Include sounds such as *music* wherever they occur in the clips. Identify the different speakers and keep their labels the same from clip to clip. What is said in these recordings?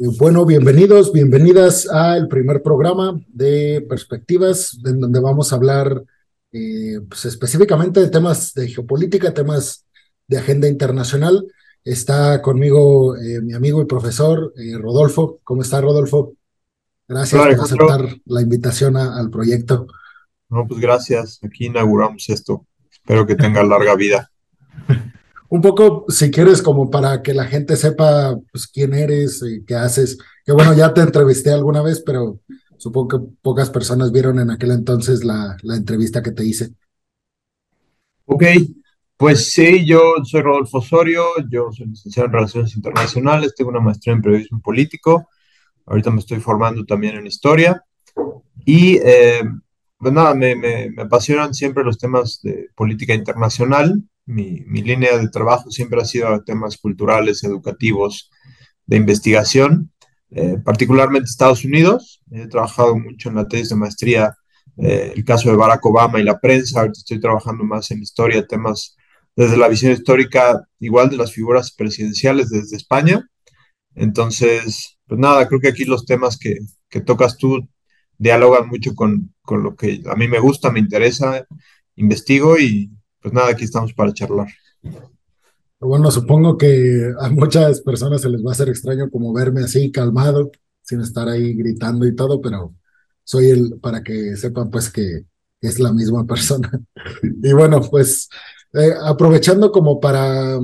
Speaker 1: Eh, bueno, bienvenidos, bienvenidas al primer programa de Perspectivas, en donde vamos a hablar eh, pues, específicamente de temas de geopolítica, temas de agenda internacional. Está conmigo eh, mi amigo y profesor Rodolfo. ¿Cómo está, Rodolfo? Gracias por aceptar la invitación al proyecto.
Speaker 2: No, pues gracias. Aquí inauguramos esto. Espero que tenga larga vida. *laughs*
Speaker 1: un poco, si quieres, como para que la gente sepa pues, quién eres y qué haces. Que bueno, ya te entrevisté alguna vez, pero supongo que pocas personas vieron en aquel entonces la, la entrevista que te hice.
Speaker 2: Ok, pues sí, yo soy Rodolfo Osorio, yo soy licenciado en Relaciones Internacionales, tengo una maestría en Periodismo Político, ahorita me estoy formando también en Historia y eh, pues nada, me, me, me apasionan siempre los temas de política internacional, mi, línea de trabajo siempre ha sido temas culturales, educativos, de investigación, eh, particularmente Estados Unidos. He trabajado mucho en la tesis de maestría, eh, el caso de Barack Obama y la prensa. Ahorita estoy trabajando más en historia, temas desde la visión histórica, igual de las figuras presidenciales desde España. Entonces, pues nada, creo que aquí los temas que, que tocas tú dialogan mucho con, con lo que a mí me gusta, me interesa, investigo y, pues nada, aquí estamos para charlar.
Speaker 1: Bueno, supongo que a muchas personas se les va a hacer extraño como verme así calmado, sin estar ahí gritando y todo, pero soy el, para que sepan pues que es la misma persona. *laughs* y bueno, pues eh, aprovechando como para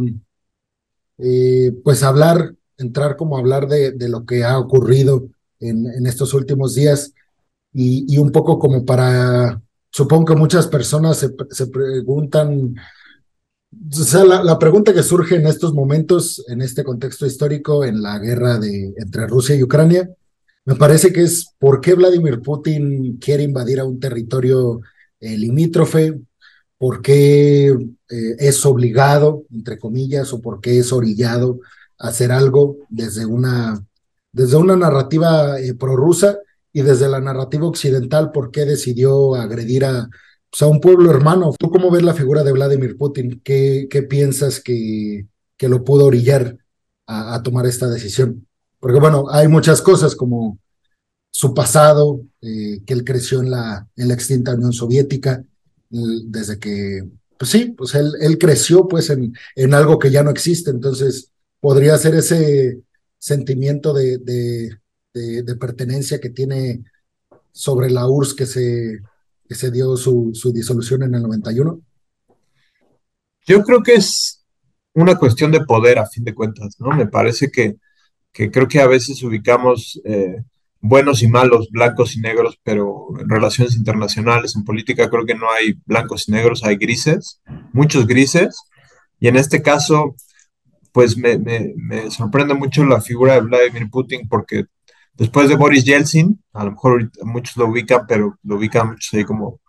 Speaker 1: eh, pues hablar, entrar como a hablar de, de lo que ha ocurrido en, en estos últimos días y, y, un poco como para supongo que muchas personas se, se preguntan, o sea, la, la, pregunta que surge en estos momentos, en este contexto histórico, en la guerra de, entre Rusia y Ucrania, me parece que es por qué Vladimir Putin quiere invadir a un territorio eh, limítrofe, por qué eh, es obligado, entre comillas, o por qué es orillado a hacer algo desde una, desde una narrativa eh, prorrusa y desde la narrativa occidental, ¿por qué decidió agredir a, pues, a un pueblo hermano? ¿Tú cómo ves la figura de Vladimir Putin? ¿Qué, qué piensas que, que lo pudo orillar a, a, tomar esta decisión? Porque bueno, hay muchas cosas como su pasado, eh, que él creció en la, en la extinta Unión Soviética, desde que, pues sí, pues él, él creció pues en, en algo que ya no existe, entonces podría ser ese sentimiento de, de de, pertenencia que tiene sobre la URSS que se, que se dio su, su, disolución en el 91?
Speaker 2: Yo creo que es una cuestión de poder a fin de cuentas, ¿no? Me parece que, que creo que a veces ubicamos eh, buenos y malos, blancos y negros, pero en relaciones internacionales, en política, creo que no hay blancos y negros, hay grises, muchos grises, y en este caso, pues me, me, me sorprende mucho la figura de Vladimir Putin porque Después de Boris Yeltsin, a lo mejor muchos lo ubican, pero lo ubican muchos ahí como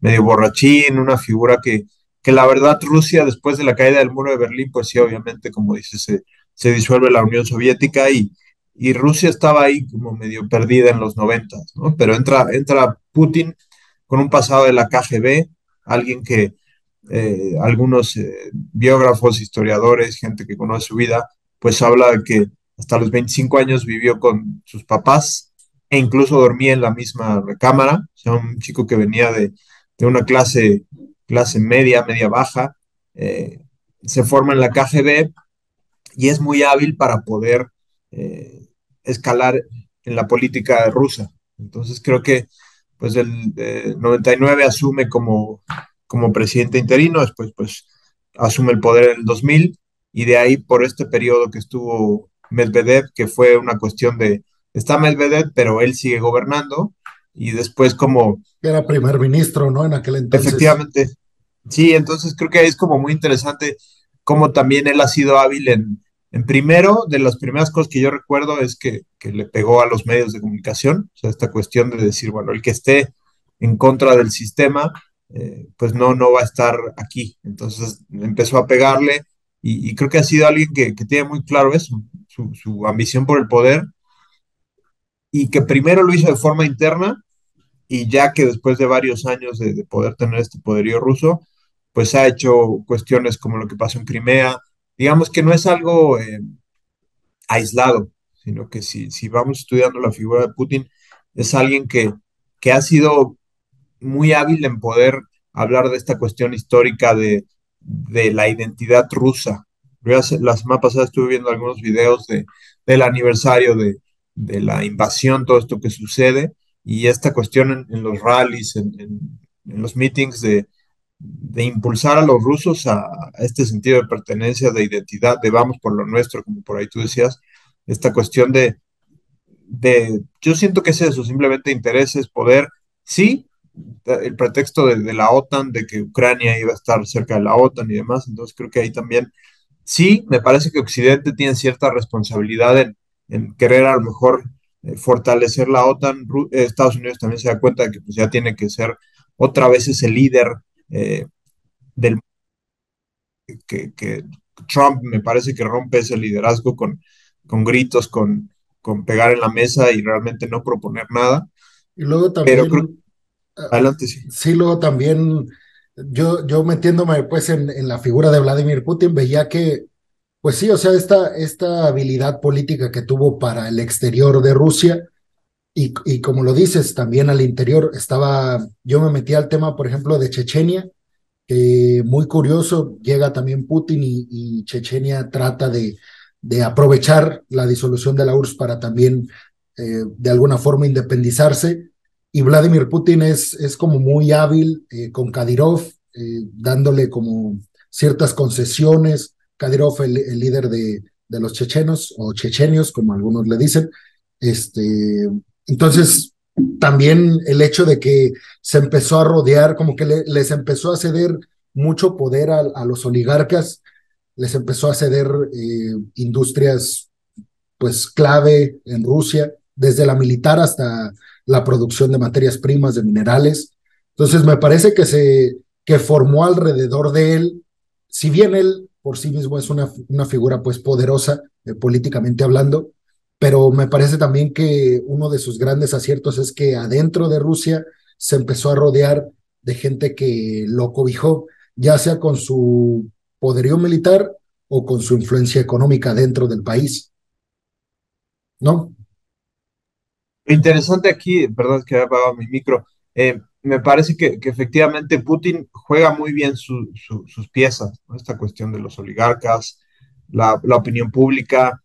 Speaker 2: medio borrachín, una figura que, que la verdad Rusia, después de la caída del muro de Berlín, pues sí, obviamente, como dices, se, se disuelve la Unión Soviética y, y Rusia estaba ahí como medio perdida en los noventas, ¿no? Pero entra, entra Putin con un pasado de la KGB, alguien que eh, algunos eh, biógrafos, historiadores, gente que conoce su vida, pues habla de que hasta los 25 años vivió con sus papás e incluso dormía en la misma recámara. O sea, un chico que venía de, de una clase, clase media, media baja, eh, se forma en la KGB y es muy hábil para poder eh, escalar en la política rusa. Entonces creo que pues el 99 asume como, como presidente interino, después pues asume el poder en el 2000 y de ahí por este periodo que estuvo Medvedev, que fue una cuestión de, está Medvedev, pero él sigue gobernando, y después como...
Speaker 1: Era primer ministro, ¿no? En aquel entonces.
Speaker 2: Efectivamente. Sí, entonces creo que es como muy interesante cómo también él ha sido hábil en, en primero, de las primeras cosas que yo recuerdo es que, que, le pegó a los medios de comunicación, o sea, esta cuestión de decir, bueno, el que esté en contra del sistema, eh, pues no, no va a estar aquí. Entonces empezó a pegarle y, y creo que ha sido alguien que, que tiene muy claro eso, su, ambición por el poder y que primero lo hizo de forma interna y ya que después de varios años de, poder tener este poderío ruso, pues ha hecho cuestiones como lo que pasó en Crimea. Digamos que no es algo eh, aislado, sino que si, si vamos estudiando la figura de Putin, es alguien que, que ha sido muy hábil en poder hablar de esta cuestión histórica de, de la identidad rusa. La semana pasada estuve viendo algunos videos de, del aniversario de, de, la invasión, todo esto que sucede, y esta cuestión en, los rallies, en, en, los meetings de, de impulsar a los rusos a, a, este sentido de pertenencia, de identidad, de vamos por lo nuestro, como por ahí tú decías, esta cuestión de, de yo siento que es eso, simplemente intereses, poder, sí, el pretexto de, de, la OTAN, de que Ucrania iba a estar cerca de la OTAN y demás, entonces creo que ahí también, sí, me parece que Occidente tiene cierta responsabilidad en, en querer a lo mejor eh, fortalecer la OTAN, eh, Estados Unidos también se da cuenta de que pues, ya tiene que ser otra vez ese líder eh, del que, que, Trump me parece que rompe ese liderazgo con, con gritos, con, con pegar en la mesa y realmente no proponer nada.
Speaker 1: Y luego también...
Speaker 2: Pero creo, Adelante, sí.
Speaker 1: Sí, luego también yo, yo metiéndome pues en, en, la figura de Vladimir Putin, veía que, pues sí, o sea, esta, esta habilidad política que tuvo para el exterior de Rusia y, y como lo dices, también al interior estaba, yo me metí al tema, por ejemplo, de Chechenia, que muy curioso, llega también Putin y, Chechenia trata de, de aprovechar la disolución de la URSS para también eh, de alguna forma independizarse y Vladimir Putin es, es como muy hábil eh, con Kadyrov, eh, dándole como ciertas concesiones. Kadyrov, el, líder de, de, los chechenos o chechenios, como algunos le dicen. Este, entonces, también el hecho de que se empezó a rodear, como que le, les empezó a ceder mucho poder a, a, los oligarcas, les empezó a ceder eh, industrias pues clave en Rusia, desde la militar hasta la producción de materias primas, de minerales. Entonces me parece que se que formó alrededor de él, si bien él por sí mismo es una, una figura pues poderosa eh, políticamente hablando, pero me parece también que uno de sus grandes aciertos es que adentro de Rusia se empezó a rodear de gente que lo cobijó, ya sea con su poderío militar o con su influencia económica dentro del país. ¿No?
Speaker 2: Interesante aquí, perdón que he apagado mi micro, eh, me parece que, efectivamente Putin juega muy bien su, su, sus piezas, ¿no? esta cuestión de los oligarcas, la, la opinión pública,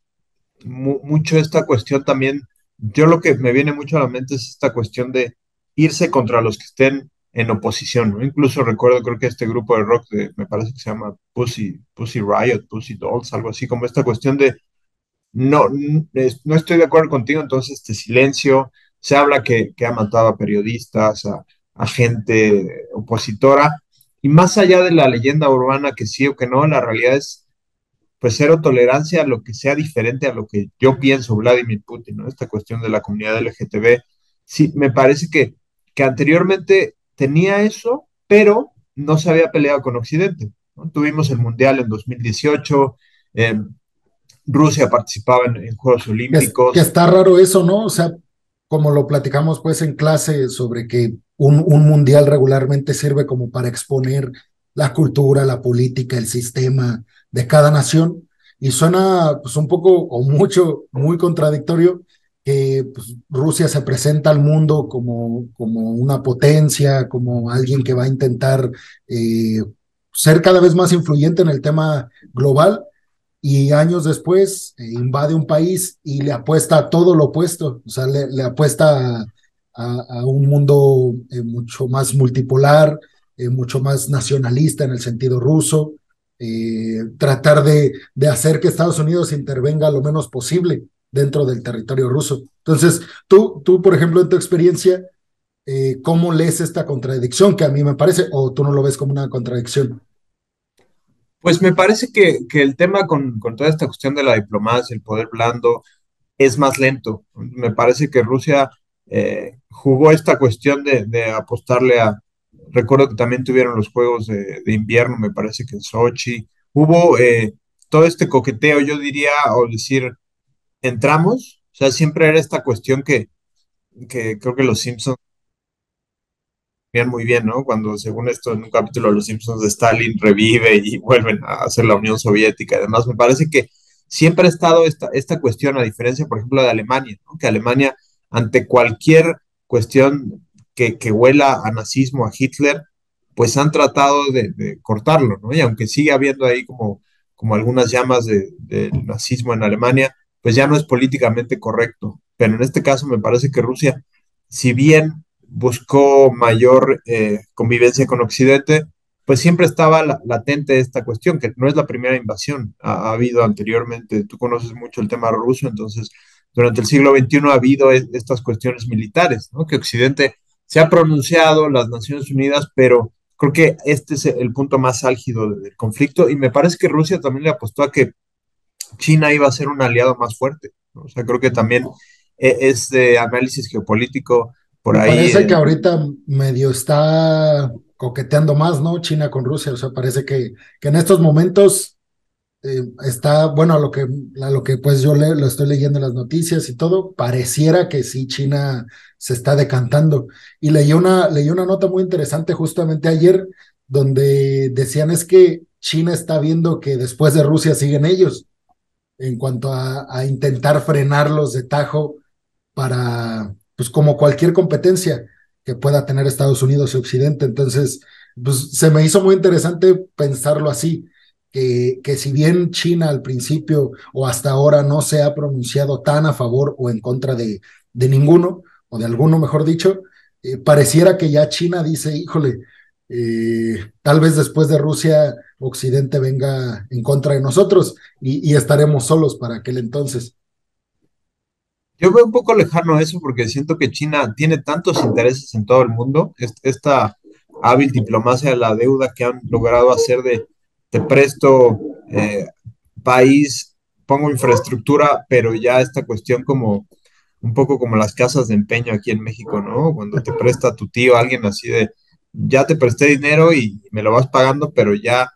Speaker 2: mu mucho esta cuestión también, yo lo que me viene mucho a la mente es esta cuestión de irse contra los que estén en oposición, ¿no? Incluso recuerdo, creo que este grupo de rock, me parece que se llama Pussy, Pussy Riot, Pussy Dolls, algo así, como esta cuestión de no, no estoy de acuerdo contigo, entonces este silencio. Se habla que, que ha matado a periodistas, a, gente opositora, y más allá de la leyenda urbana que sí o que no, la realidad es pues cero tolerancia a lo que sea diferente a lo que yo pienso Vladimir Putin, ¿no? Esta cuestión de la comunidad LGTB, sí, me parece que, que anteriormente tenía eso, pero no se había peleado con Occidente. Tuvimos el Mundial en 2018, eh, Rusia participaba en, en Juegos Olímpicos.
Speaker 1: Que, que, está raro eso, ¿no? O sea, como lo platicamos pues en clase sobre que un, un, mundial regularmente sirve como para exponer la cultura, la política, el sistema de cada nación. Y suena pues un poco o mucho, muy contradictorio que pues, Rusia se presenta al mundo como, como una potencia, como alguien que va a intentar eh, ser cada vez más influyente en el tema global, y años después eh, invade un país y le apuesta a todo lo opuesto, o sea, le, apuesta a, un mundo eh, mucho más multipolar, eh, mucho más nacionalista en el sentido ruso, eh, tratar de, de, hacer que Estados Unidos intervenga lo menos posible dentro del territorio ruso. Entonces, tú, tú por ejemplo, en tu experiencia, ¿cómo lees esta contradicción que a mí me parece, o tú no lo ves como una contradicción?
Speaker 2: Pues me parece que, que el tema con, con, toda esta cuestión de la diplomacia, el poder blando, es más lento. Me parece que Rusia eh, jugó esta cuestión de, apostarle a... Recuerdo que también tuvieron los Juegos de, de invierno, me parece que en Sochi. Hubo eh, todo este coqueteo, yo diría, o decir, entramos. O sea, siempre era esta cuestión que, que creo que los Simpsons muy bien, ¿no? Cuando, según esto, en un capítulo de Los Simpsons de Stalin revive y *laughs* vuelven a hacer la Unión Soviética y demás. Me parece que siempre ha estado esta, esta cuestión, a diferencia, por ejemplo, de Alemania, que Alemania, ante cualquier cuestión que, que huela a nazismo, a Hitler, pues han tratado de, cortarlo, ¿no? Y aunque sigue habiendo ahí como, como algunas llamas del nazismo en Alemania, pues ya no es políticamente correcto. Pero en este caso me parece que Rusia, si bien buscó mayor eh, convivencia con Occidente, pues siempre estaba latente esta cuestión, que no es la primera invasión, ha, habido anteriormente, tú conoces mucho el tema ruso, entonces durante el siglo XXI ha habido estas cuestiones militares, ¿no? que Occidente se ha pronunciado, las Naciones Unidas, pero creo que este es el punto más álgido del conflicto y me parece que Rusia también le apostó a que China iba a ser un aliado más fuerte, o sea, creo que también e, es de análisis geopolítico por ahí.
Speaker 1: Parece que ahorita medio está coqueteando más, ¿no? China con Rusia, o sea, parece que, que en estos momentos eh, está, bueno, a lo que, a lo que pues yo le, lo estoy leyendo en las noticias y todo, pareciera que sí, China se está decantando. Y leí una, leí una nota muy interesante justamente ayer, donde decían es que China está viendo que después de Rusia siguen ellos en cuanto a, a intentar frenarlos de tajo para, pues como cualquier competencia que pueda tener Estados Unidos y Occidente. Entonces, pues se me hizo muy interesante pensarlo así, que, que si bien China al principio o hasta ahora no se ha pronunciado tan a favor o en contra de, de ninguno, o de alguno mejor dicho, eh, pareciera que ya China dice, híjole, eh, tal vez después de Rusia Occidente venga en contra de nosotros y, y estaremos solos para aquel entonces.
Speaker 2: Yo veo un poco lejano eso porque siento que China tiene tantos intereses en todo el mundo, esta hábil diplomacia de la deuda que han logrado hacer de te presto eh, país, pongo infraestructura, pero ya esta cuestión como un poco como las casas de empeño aquí en México, ¿no? Cuando te presta tu tío, alguien así de, ya te presté dinero y me lo vas pagando, pero ya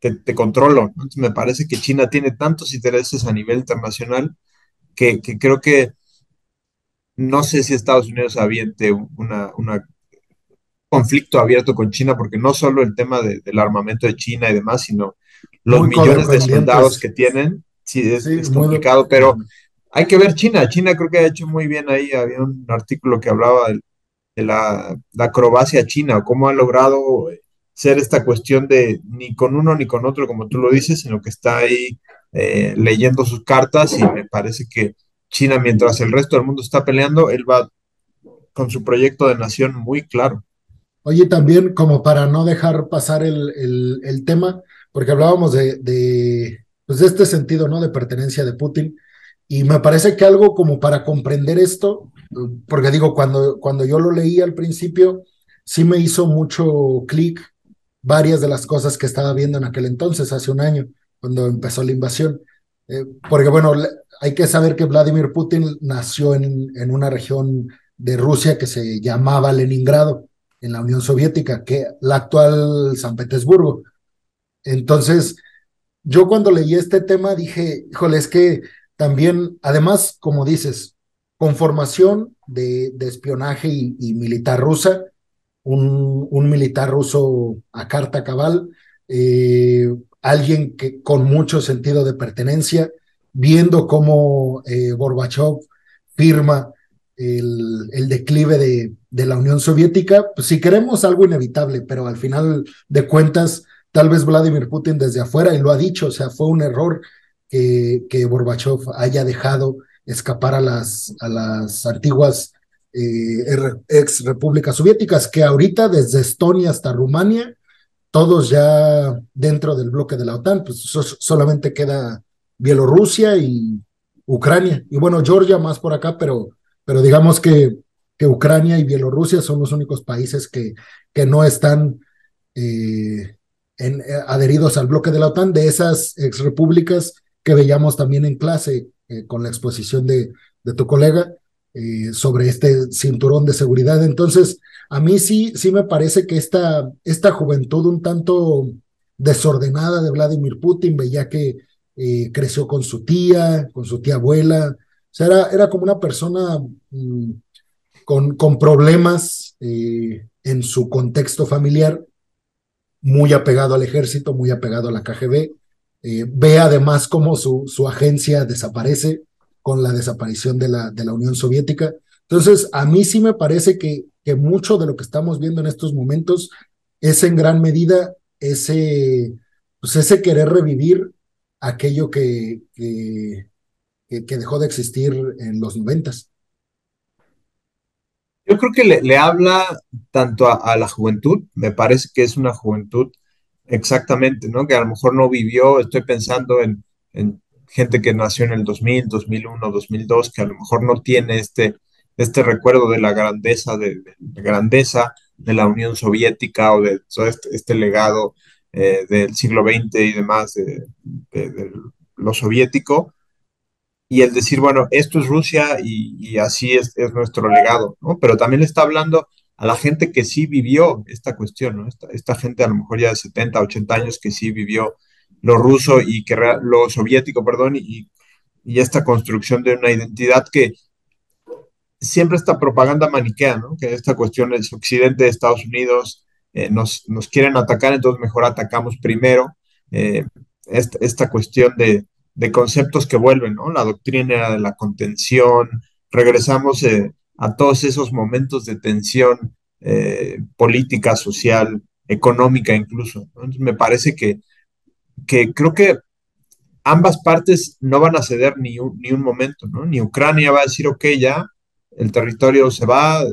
Speaker 2: te, controlo. Entonces me parece que China tiene tantos intereses a nivel internacional que, creo que no sé si Estados Unidos aviente una, conflicto abierto con China, porque no solo el tema del armamento de China y demás, sino los millones de soldados que tienen, sí, es, complicado, pero hay que ver China. China creo que ha hecho muy bien ahí. Había un artículo que hablaba de, la, acrobacia china, cómo ha logrado ser esta cuestión de ni con uno ni con otro, como tú lo dices, sino que está ahí eh, leyendo sus cartas y me parece que China, mientras el resto del mundo está peleando, él va con su proyecto de nación muy claro.
Speaker 1: Oye, también como para no dejar pasar el, el, tema, porque hablábamos de, de, pues de este sentido, ¿no? De pertenencia de Putin. Y me parece que algo como para comprender esto, porque digo, cuando, cuando yo lo leí al principio, sí me hizo mucho clic varias de las cosas que estaba viendo en aquel entonces, hace un año cuando empezó la invasión. Eh, porque bueno, hay que saber que Vladimir Putin nació en, en una región de Rusia que se llamaba Leningrado, en la Unión Soviética, que la actual San Petersburgo. Entonces, yo cuando leí este tema dije, híjole, es que también, además, como dices, conformación de, de espionaje y, militar rusa, un, un, militar ruso a carta cabal, eh, alguien que con mucho sentido de pertenencia, viendo cómo eh, Gorbachev firma el, declive de, la Unión Soviética, pues si queremos algo inevitable, pero al final de cuentas, tal vez Vladimir Putin desde afuera, y lo ha dicho, o sea, fue un error que, que Gorbachev haya dejado escapar a las, antiguas eh, ex repúblicas soviéticas, que ahorita desde Estonia hasta Rumania todos ya dentro del bloque de la OTAN, pues solamente queda Bielorrusia y Ucrania. Y bueno, Georgia más por acá, pero, pero digamos que, que Ucrania y Bielorrusia son los únicos países que, que no están eh, en, eh, adheridos al bloque de la OTAN, de esas exrepúblicas que veíamos también en clase eh, con la exposición de, de tu colega sobre este cinturón de seguridad. Entonces, a mí sí, sí me parece que esta, esta juventud un tanto desordenada de Vladimir Putin, veía que eh, creció con su tía, con su tía abuela, o sea, era, era como una persona mm, con, con, problemas eh, en su contexto familiar, muy apegado al ejército, muy apegado a la KGB, eh, ve además cómo su, su agencia desaparece con la desaparición de la, de la Unión Soviética. Entonces, a mí sí me parece que, que mucho de lo que estamos viendo en estos momentos es en gran medida ese, pues ese querer revivir aquello que, que, que dejó de existir en los noventas.
Speaker 2: Yo creo que le, habla tanto a, a, la juventud, me parece que es una juventud exactamente, ¿no? Que a lo mejor no vivió, estoy pensando en, en gente que nació en el 2000, 2001, 2002, que a lo mejor no tiene este, este recuerdo de la grandeza, de, de la grandeza de la Unión Soviética o de todo este, este legado eh, del siglo XX y demás de, de, de, lo soviético, y el decir, bueno, esto es Rusia y, y así es, es, nuestro legado, ¿no? Pero también le está hablando a la gente que sí vivió esta cuestión, ¿no? Esta, esta gente a lo mejor ya de 70, 80 años que sí vivió lo ruso y que lo soviético, perdón, y, y esta construcción de una identidad que siempre esta propaganda maniquea, ¿no? Que esta cuestión es Occidente de Estados Unidos, eh, nos, nos, quieren atacar, entonces mejor atacamos primero. Eh, esta, cuestión de, de, conceptos que vuelven, ¿no? La doctrina de la contención, regresamos eh, a todos esos momentos de tensión política, social, económica incluso. Entonces me parece que, que creo que ambas partes no van a ceder ni un, ni un momento, ¿no? Ni Ucrania va a decir, ok, ya, el territorio se va,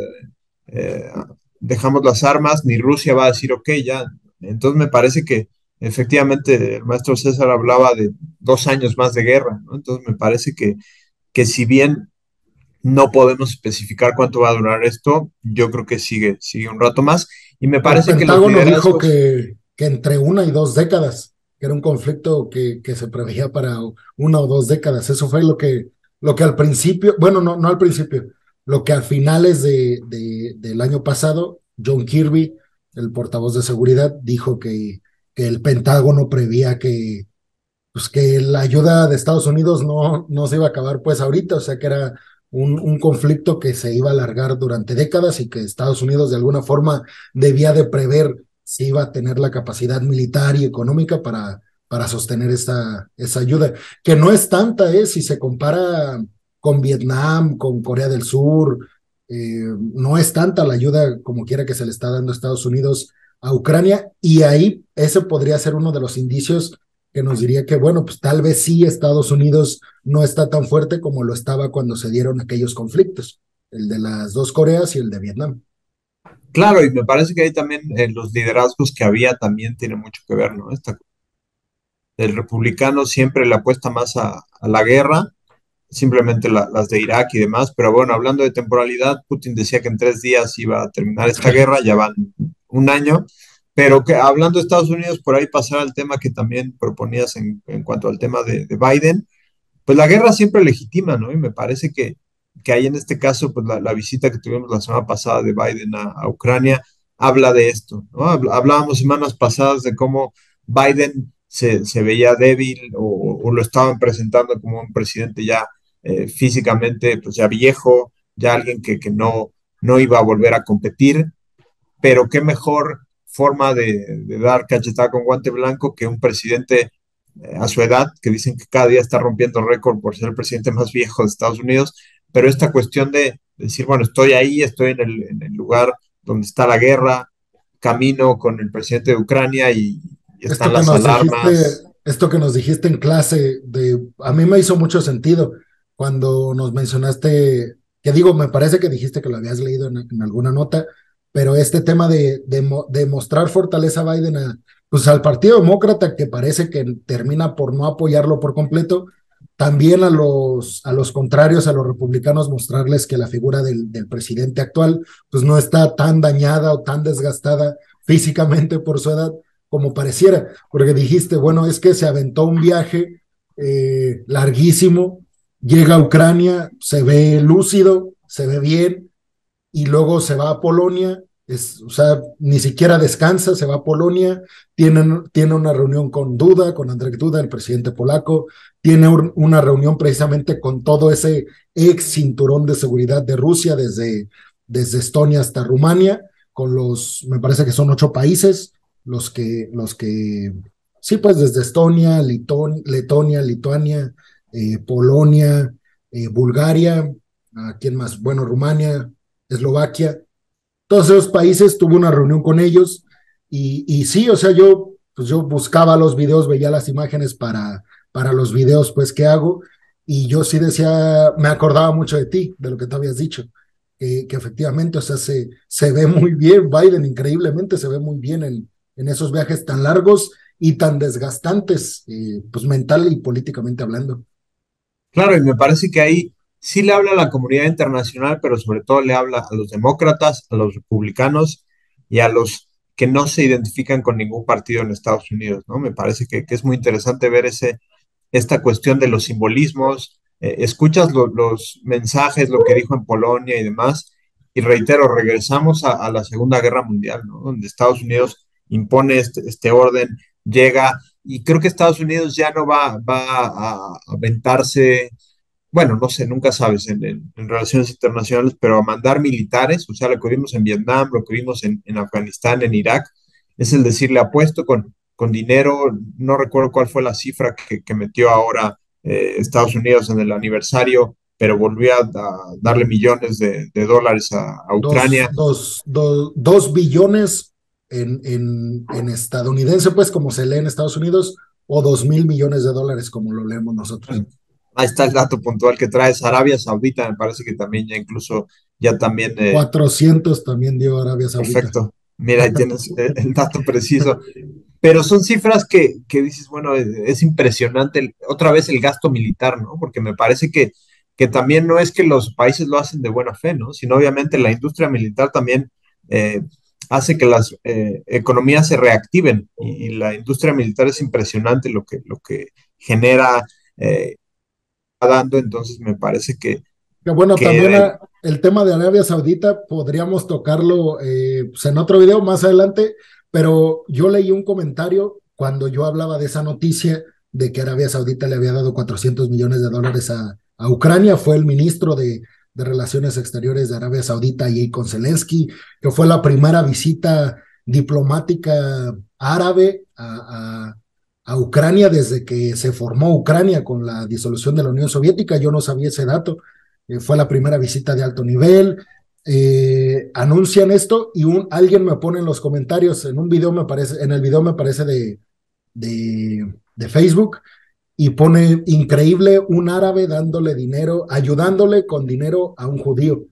Speaker 2: eh, dejamos las armas, ni Rusia va a decir, ok, ya. Entonces me parece que efectivamente el maestro César hablaba de dos años más de guerra, ¿no? Entonces me parece que, que si bien no podemos especificar cuánto va a durar esto, yo creo que sigue, sigue un rato más. Y me parece
Speaker 1: el
Speaker 2: que...
Speaker 1: El liderazgos... dijo que, que entre una y dos décadas, que era un conflicto que, que se preveía para una o dos décadas. Eso fue lo que, lo que al principio, bueno, no, no al principio, lo que a finales de, de, del año pasado, John Kirby, el portavoz de seguridad, dijo que, el Pentágono prevía que, pues que la ayuda de Estados Unidos no, no se iba a acabar pues ahorita, o sea que era un, un, conflicto que se iba a alargar durante décadas y que Estados Unidos de alguna forma debía de prever si iba a tener la capacidad militar y económica para, para sostener esta, esa ayuda, que no es tanta, ¿eh? si se compara con Vietnam, con Corea del Sur, eh, no es tanta la ayuda como quiera que se le está dando a Estados Unidos a Ucrania, y ahí ese podría ser uno de los indicios que nos diría que, bueno, pues tal vez sí Estados Unidos no está tan fuerte como lo estaba cuando se dieron aquellos conflictos, el de las dos Coreas y el de Vietnam.
Speaker 2: Claro, y me parece que ahí también eh, los liderazgos que había también tiene mucho que ver, ¿no? El republicano siempre le apuesta más a la guerra, simplemente la, las de Irak y demás, pero bueno, hablando de temporalidad, Putin decía que en tres días iba a terminar esta guerra, ya van un año, pero que hablando de Estados Unidos, por ahí pasar al tema que también proponías en, en cuanto al tema de, de, Biden, pues la guerra siempre legitima, ¿no? Y me parece que, que hay en este caso, pues la, la, visita que tuvimos la semana pasada de Biden a, a Ucrania, habla de esto, ¿no? Hablábamos semanas pasadas de cómo Biden se, se veía débil o, o, lo estaban presentando como un presidente ya eh, físicamente, pues ya viejo, ya alguien que, que no, no iba a volver a competir, pero qué mejor forma de, de, dar cachetada con guante blanco que un presidente eh, a su edad, que dicen que cada día está rompiendo récord por ser el presidente más viejo de Estados Unidos, pero esta cuestión de, de decir, bueno, estoy ahí, estoy en el, en el, lugar donde está la guerra, camino con el presidente de Ucrania y, y están las alarmas.
Speaker 1: Dijiste, esto que nos dijiste en clase, de, a mí me hizo mucho sentido cuando nos mencionaste, que digo, me parece que dijiste que lo habías leído en, alguna nota, pero este tema de, de, mostrar fortaleza a Biden a, pues al Partido Demócrata, que parece que termina por no apoyarlo por completo, también a los, a los contrarios, a los republicanos, mostrarles que la figura del, del presidente actual, pues no está tan dañada o tan desgastada físicamente por su edad como pareciera, porque dijiste, bueno, es que se aventó un viaje eh, larguísimo, llega a Ucrania, se ve lúcido, se ve bien, y luego se va a Polonia, es, o sea, ni siquiera descansa, se va a Polonia, tiene, tiene una reunión con Duda, con Andrzej Duda, el presidente polaco, tiene un, una reunión precisamente con todo ese ex cinturón de seguridad de Rusia, desde, desde Estonia hasta Rumania, con los, me parece que son ocho países los que, los que Sí, pues desde Estonia, Letonia, Lituania, eh, Polonia, eh, Bulgaria, ¿a quién más? Bueno, Rumania, Eslovaquia. Todos esos países tuve una reunión con ellos y, y sí, o sea, yo, pues yo buscaba los videos, veía las imágenes para, para los videos pues que hago y yo sí decía, me acordaba mucho de ti, de lo que tú habías dicho, que efectivamente, o sea, se, se ve muy bien, Biden increíblemente se ve muy bien en, en esos viajes tan largos y tan desgastantes, eh, pues mental y políticamente hablando.
Speaker 2: Claro, y me parece que ahí sí le habla a la comunidad internacional, pero sobre todo le habla a los demócratas, a los republicanos y a los que no se identifican con ningún partido en Estados Unidos, ¿no? Me parece que, que es muy interesante ver ese, esta cuestión de los simbolismos, eh, escuchas los mensajes, lo que dijo en Polonia y demás, y reitero, regresamos a, la Segunda Guerra Mundial, ¿no? Donde Estados Unidos impone este, este, orden, llega, y creo que Estados Unidos ya no va, va a aventarse, bueno, no sé, nunca sabes en, relaciones internacionales, pero a mandar militares, o sea, lo que vimos en Vietnam, lo que vimos en, Afganistán, en Irak, es el decirle apuesto con, con dinero, no recuerdo cuál fue la cifra que, metió ahora eh, Estados Unidos en el aniversario, pero volvió a, darle millones de, dólares a, Ucrania.
Speaker 1: Dos, dos billones en, en, estadounidense, pues como se lee en Estados Unidos, o dos mil millones de dólares como lo leemos nosotros.
Speaker 2: Ahí está el dato puntual que traes. Arabia Saudita me parece que también ya incluso, ya también...
Speaker 1: 400 eh, también dio Arabia Saudita.
Speaker 2: Perfecto. Mira, ahí tienes el dato preciso. Pero son cifras que, que dices, bueno, es impresionante otra vez el gasto militar, ¿no? Porque me parece que, que también no es que los países lo hacen de buena fe, ¿no? Sino obviamente la industria militar también eh, hace que las eh, economías se reactiven y, la industria militar es impresionante lo que, lo que genera eh, dando, entonces me parece que...
Speaker 1: bueno, también el tema de Arabia Saudita podríamos tocarlo eh, pues, en otro video más adelante, pero yo leí un comentario cuando yo hablaba de esa noticia de que Arabia Saudita le había dado 400 millones de dólares a, a Ucrania, fue el ministro de, de Relaciones Exteriores de Arabia Saudita, con Zelensky, que fue la primera visita diplomática árabe a, Ucrania desde que se formó Ucrania con la disolución de la Unión Soviética. Yo no sabía ese dato. Eh, fue la primera visita de alto nivel. Eh, anuncian esto y un, alguien me pone en los comentarios, en un video me parece, en el video me parece de, de, de Facebook, y pone increíble un árabe dándole dinero, ayudándole con dinero a un judío.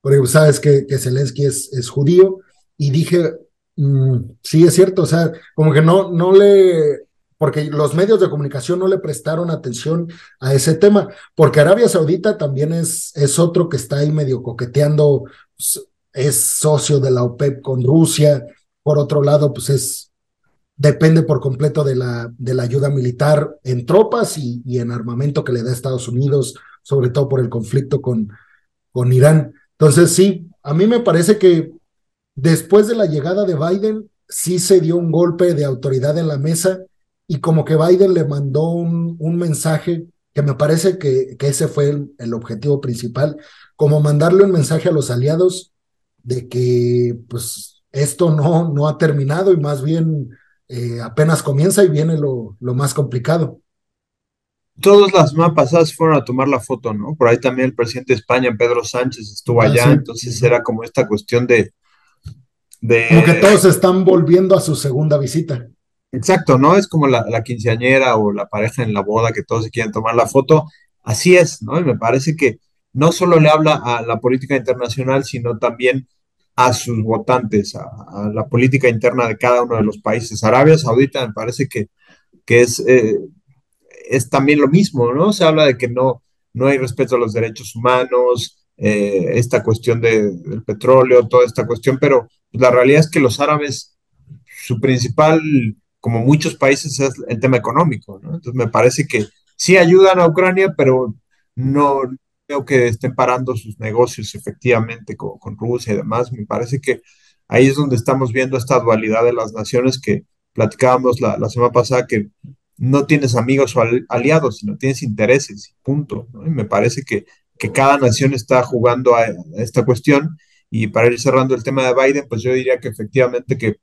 Speaker 1: Porque sabes que, que Zelensky es, es judío y dije, mm, sí es cierto, o sea, como que no, no le, porque los medios de comunicación no le prestaron atención a ese tema, porque Arabia Saudita también es, es otro que está ahí medio coqueteando, pues, es socio de la OPEP con Rusia, por otro lado, pues es depende por completo de la, de la ayuda militar en tropas y, en armamento que le da Estados Unidos, sobre todo por el conflicto con, con Irán. Entonces, sí, a mí me parece que después de la llegada de Biden, sí se dio un golpe de autoridad en la mesa y como que Biden le mandó un, un mensaje que me parece que, que ese fue el, el, objetivo principal, como mandarle un mensaje a los aliados de que pues esto no, no ha terminado y más bien eh, apenas comienza y viene lo, lo, más complicado.
Speaker 2: Todas las más pasadas fueron a tomar la foto, ¿no? Por ahí también el presidente de España, Pedro Sánchez, estuvo ah, allá, entonces era como esta cuestión de,
Speaker 1: de... Como que todos están volviendo a su segunda visita.
Speaker 2: Exacto, ¿no? Es como la, la, quinceañera o la pareja en la boda que todos se quieren tomar la foto. Así es, ¿no? Y me parece que no solo le habla a la política internacional, sino también a sus votantes, a, la política interna de cada uno de los países. Arabia Saudita me parece que, que es, eh, es también lo mismo, ¿no? Se habla de que no, no hay respeto a los derechos humanos, eh, esta cuestión del petróleo, toda esta cuestión, pero la realidad es que los árabes, su principal, como muchos países, es el tema económico, ¿no? Entonces me parece que sí ayudan a Ucrania, pero no, creo que estén parando sus negocios efectivamente con, Rusia y demás. Me parece que ahí es donde estamos viendo esta dualidad de las naciones que platicábamos la, semana pasada, que no tienes amigos o aliados, sino tienes intereses, punto. Y me parece que, que, cada nación está jugando a, esta cuestión. Y para ir cerrando el tema de Biden, pues yo diría que efectivamente que,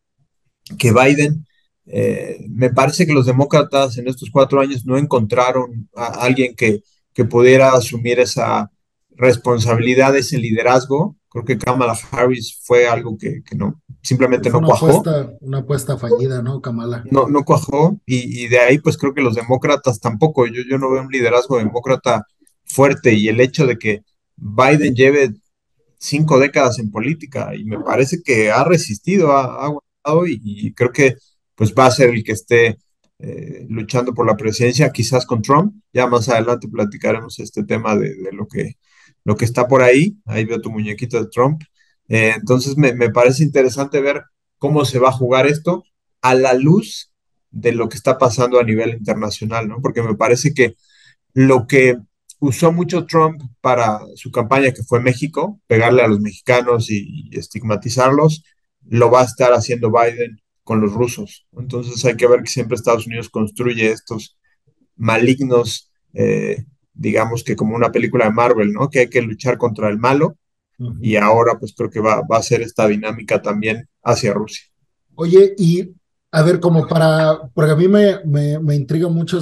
Speaker 2: que Biden eh, me parece que los demócratas en estos cuatro años no encontraron a alguien que, que pudiera asumir esa responsabilidad, ese liderazgo. Creo que Kamala Harris fue algo que, que no, simplemente no
Speaker 1: una
Speaker 2: cuajó.
Speaker 1: Apuesta, una apuesta fallida, ¿no, Kamala?
Speaker 2: No, no cuajó y, y, de ahí pues creo que los demócratas tampoco. Yo, yo no veo un liderazgo demócrata fuerte y el hecho de que Biden lleve cinco décadas en política y me parece que ha resistido, ha, ha aguantado y, y, creo que pues va a ser el que esté eh, luchando por la presidencia, quizás con Trump. Ya más adelante platicaremos este tema de, lo, que, lo que está por ahí. Ahí veo tu muñequito de Trump. Eh, entonces me, me, parece interesante ver cómo se va a jugar esto a la luz de lo que está pasando a nivel internacional, ¿no? Porque me parece que lo que usó mucho Trump para su campaña, que fue México, pegarle a los mexicanos y estigmatizarlos, lo va a estar haciendo Biden con los rusos. Entonces hay que ver que siempre Estados Unidos construye estos malignos, eh, digamos que como una película de Marvel, ¿no? Que hay que luchar contra el malo uh -huh. y ahora pues creo que va, va, a ser esta dinámica también hacia Rusia.
Speaker 1: Oye, y a ver, como para, porque a mí me, me, me intriga mucho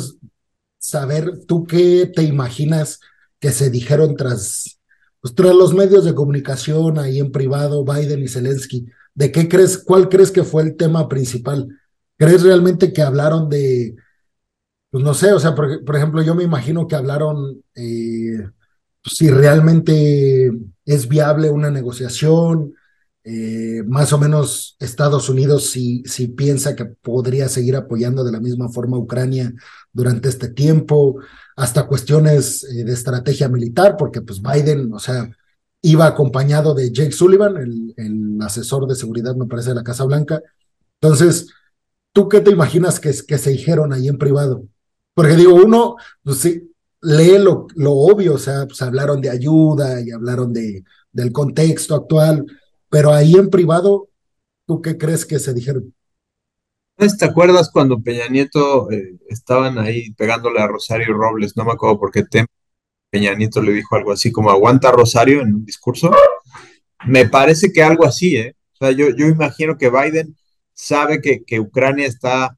Speaker 1: saber, ¿tú qué te imaginas que se dijeron tras, pues, tras los medios de comunicación ahí en privado, Biden y Zelensky? ¿De qué crees, cuál crees que fue el tema principal? ¿Crees realmente que hablaron de, pues no sé, o sea, por, ejemplo, yo me imagino que hablaron eh, pues, si realmente es viable una negociación, eh, más o menos Estados Unidos si, si piensa que podría seguir apoyando de la misma forma a Ucrania durante este tiempo, hasta cuestiones eh, de estrategia militar, porque pues Biden, o sea, iba acompañado de Jake Sullivan, el, asesor de seguridad, me parece, de la Casa Blanca. Entonces, ¿tú qué te imaginas que, se dijeron ahí en privado? Porque digo, uno, pues lee lo, obvio, o sea, pues hablaron de ayuda y hablaron de, del contexto actual, pero ahí en privado, ¿tú qué crees que se dijeron?
Speaker 2: ¿Te acuerdas cuando Peña Nieto eh, estaban ahí pegándole a Rosario Robles? No me acuerdo por qué tema Peña Nieto le dijo algo así como aguanta Rosario en un discurso. Me parece que algo así, ¿eh? O sea, yo, yo imagino que Biden sabe que, que, Ucrania está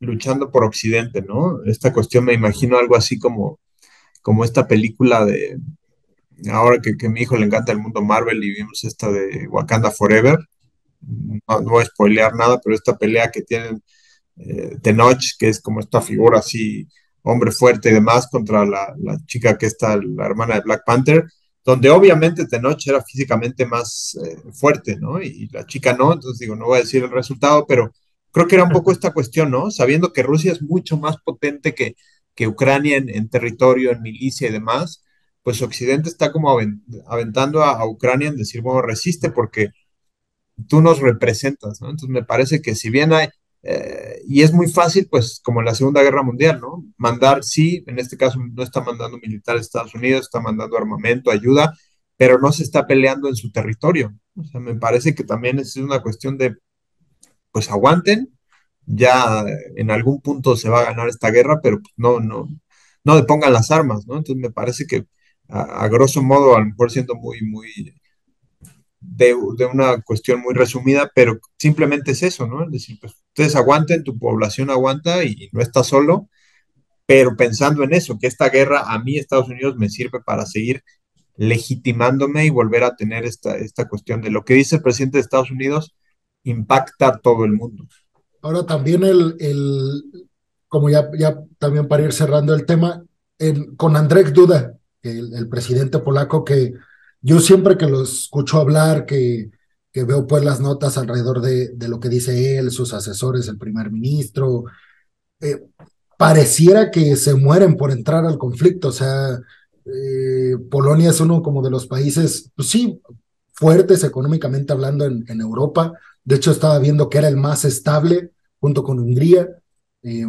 Speaker 2: luchando por Occidente, ¿no? Esta cuestión me imagino algo así como, como esta película de, ahora que, que a mi hijo le encanta el mundo Marvel y vimos esta de Wakanda Forever, no, no voy a spoilear nada, pero esta pelea que tienen eh, Tenoch, que es como esta figura así hombre fuerte y demás contra la, la chica que está, la hermana de Black Panther, donde obviamente Tenoch era físicamente más eh, fuerte, ¿no? Y, y, la chica no, entonces digo, no voy a decir el resultado, pero creo que era un poco *laughs* esta cuestión, ¿no? Sabiendo que Rusia es mucho más potente que, que Ucrania en, en, territorio, en milicia y demás, pues Occidente está como aventando a, a Ucrania en decir, bueno, resiste porque tú nos representas, ¿no? Entonces me parece que si bien hay, eh, y es muy fácil, pues como en la Segunda Guerra Mundial, ¿no? Mandar, sí, en este caso no está mandando militares a Estados Unidos, está mandando armamento, ayuda, pero no se está peleando en su territorio. O sea, me parece que también es una cuestión de, pues aguanten, ya en algún punto se va a ganar esta guerra, pero pues, no, no, no depongan las armas, ¿no? Entonces me parece que a, a grosso modo, a lo mejor siendo muy, muy de, de, una cuestión muy resumida, pero simplemente es eso, ¿no? Es decir, pues ustedes aguanten, tu población aguanta y no está solo, pero pensando en eso, que esta guerra a mí, Estados Unidos, me sirve para seguir legitimándome y volver a tener esta, esta cuestión de lo que dice el presidente de Estados Unidos, impacta a todo el mundo.
Speaker 1: Ahora también el, el como ya, ya también para ir cerrando el tema, en, con Andrzej Duda, el, el presidente polaco que yo siempre que lo escucho hablar, que, que veo pues las notas alrededor de, de, lo que dice él, sus asesores, el primer ministro, eh, pareciera que se mueren por entrar al conflicto. O sea, eh, Polonia es uno como de los países, pues sí, fuertes económicamente hablando en, en, Europa. De hecho, estaba viendo que era el más estable junto con Hungría, eh,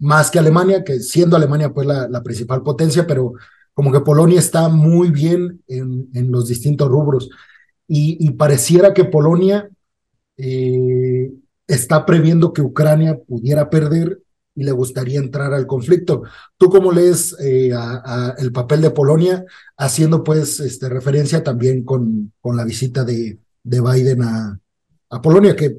Speaker 1: más que Alemania, que siendo Alemania pues la, la principal potencia, pero como que Polonia está muy bien en, en los distintos rubros. Y, pareciera que Polonia eh, está previendo que Ucrania pudiera perder y le gustaría entrar al conflicto. ¿Tú cómo lees eh, el papel de Polonia, haciendo pues este, referencia también con, con la visita de, de Biden a, a Polonia? Que,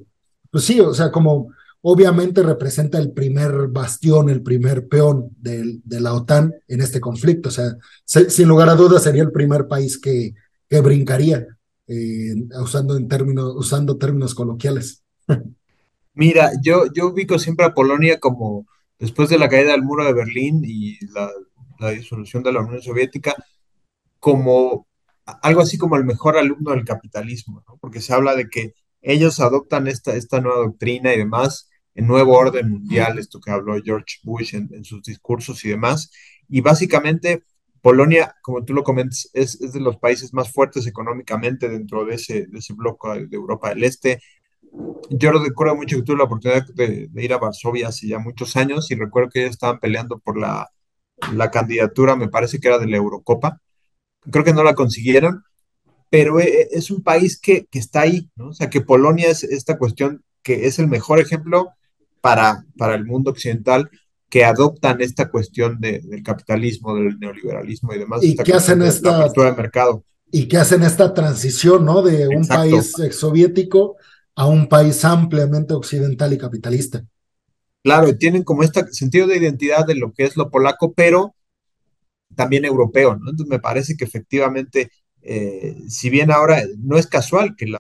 Speaker 1: pues sí, o sea, como obviamente representa el primer bastión, el primer peón de, de la OTAN en este conflicto. O sea, se, sin lugar a dudas sería el primer país que, que brincaría, eh, usando, en términos, usando términos coloquiales. *laughs*
Speaker 2: Mira, yo, yo ubico siempre a Polonia como después de la caída del muro de Berlín y la, disolución de la Unión Soviética, como algo así como el mejor alumno del capitalismo, porque se habla de que ellos adoptan esta, esta nueva doctrina y demás, el nuevo orden mundial, esto que habló George Bush en, sus discursos y demás, y básicamente Polonia, como tú lo comentas, es, de los países más fuertes económicamente dentro de ese, de ese bloque de Europa del Este. Yo recuerdo mucho que tuve la oportunidad de, ir a Varsovia hace ya muchos años y recuerdo que ellos estaban peleando por la, la candidatura, me parece que era de la Eurocopa, creo que no la consiguieron, pero e, es un país que, que, está ahí, ¿no? O sea, que Polonia es esta cuestión que es el mejor ejemplo para, para el mundo occidental que adoptan esta cuestión de, del capitalismo, del neoliberalismo y demás.
Speaker 1: Y que hacen esta
Speaker 2: apertura de mercado.
Speaker 1: Y que hacen esta transición, ¿no? De un país soviético a un país ampliamente occidental y capitalista.
Speaker 2: Claro, tienen como este sentido de identidad de lo que es lo polaco, pero también europeo, ¿no? Entonces me parece que efectivamente, eh, si bien ahora no es casual que la,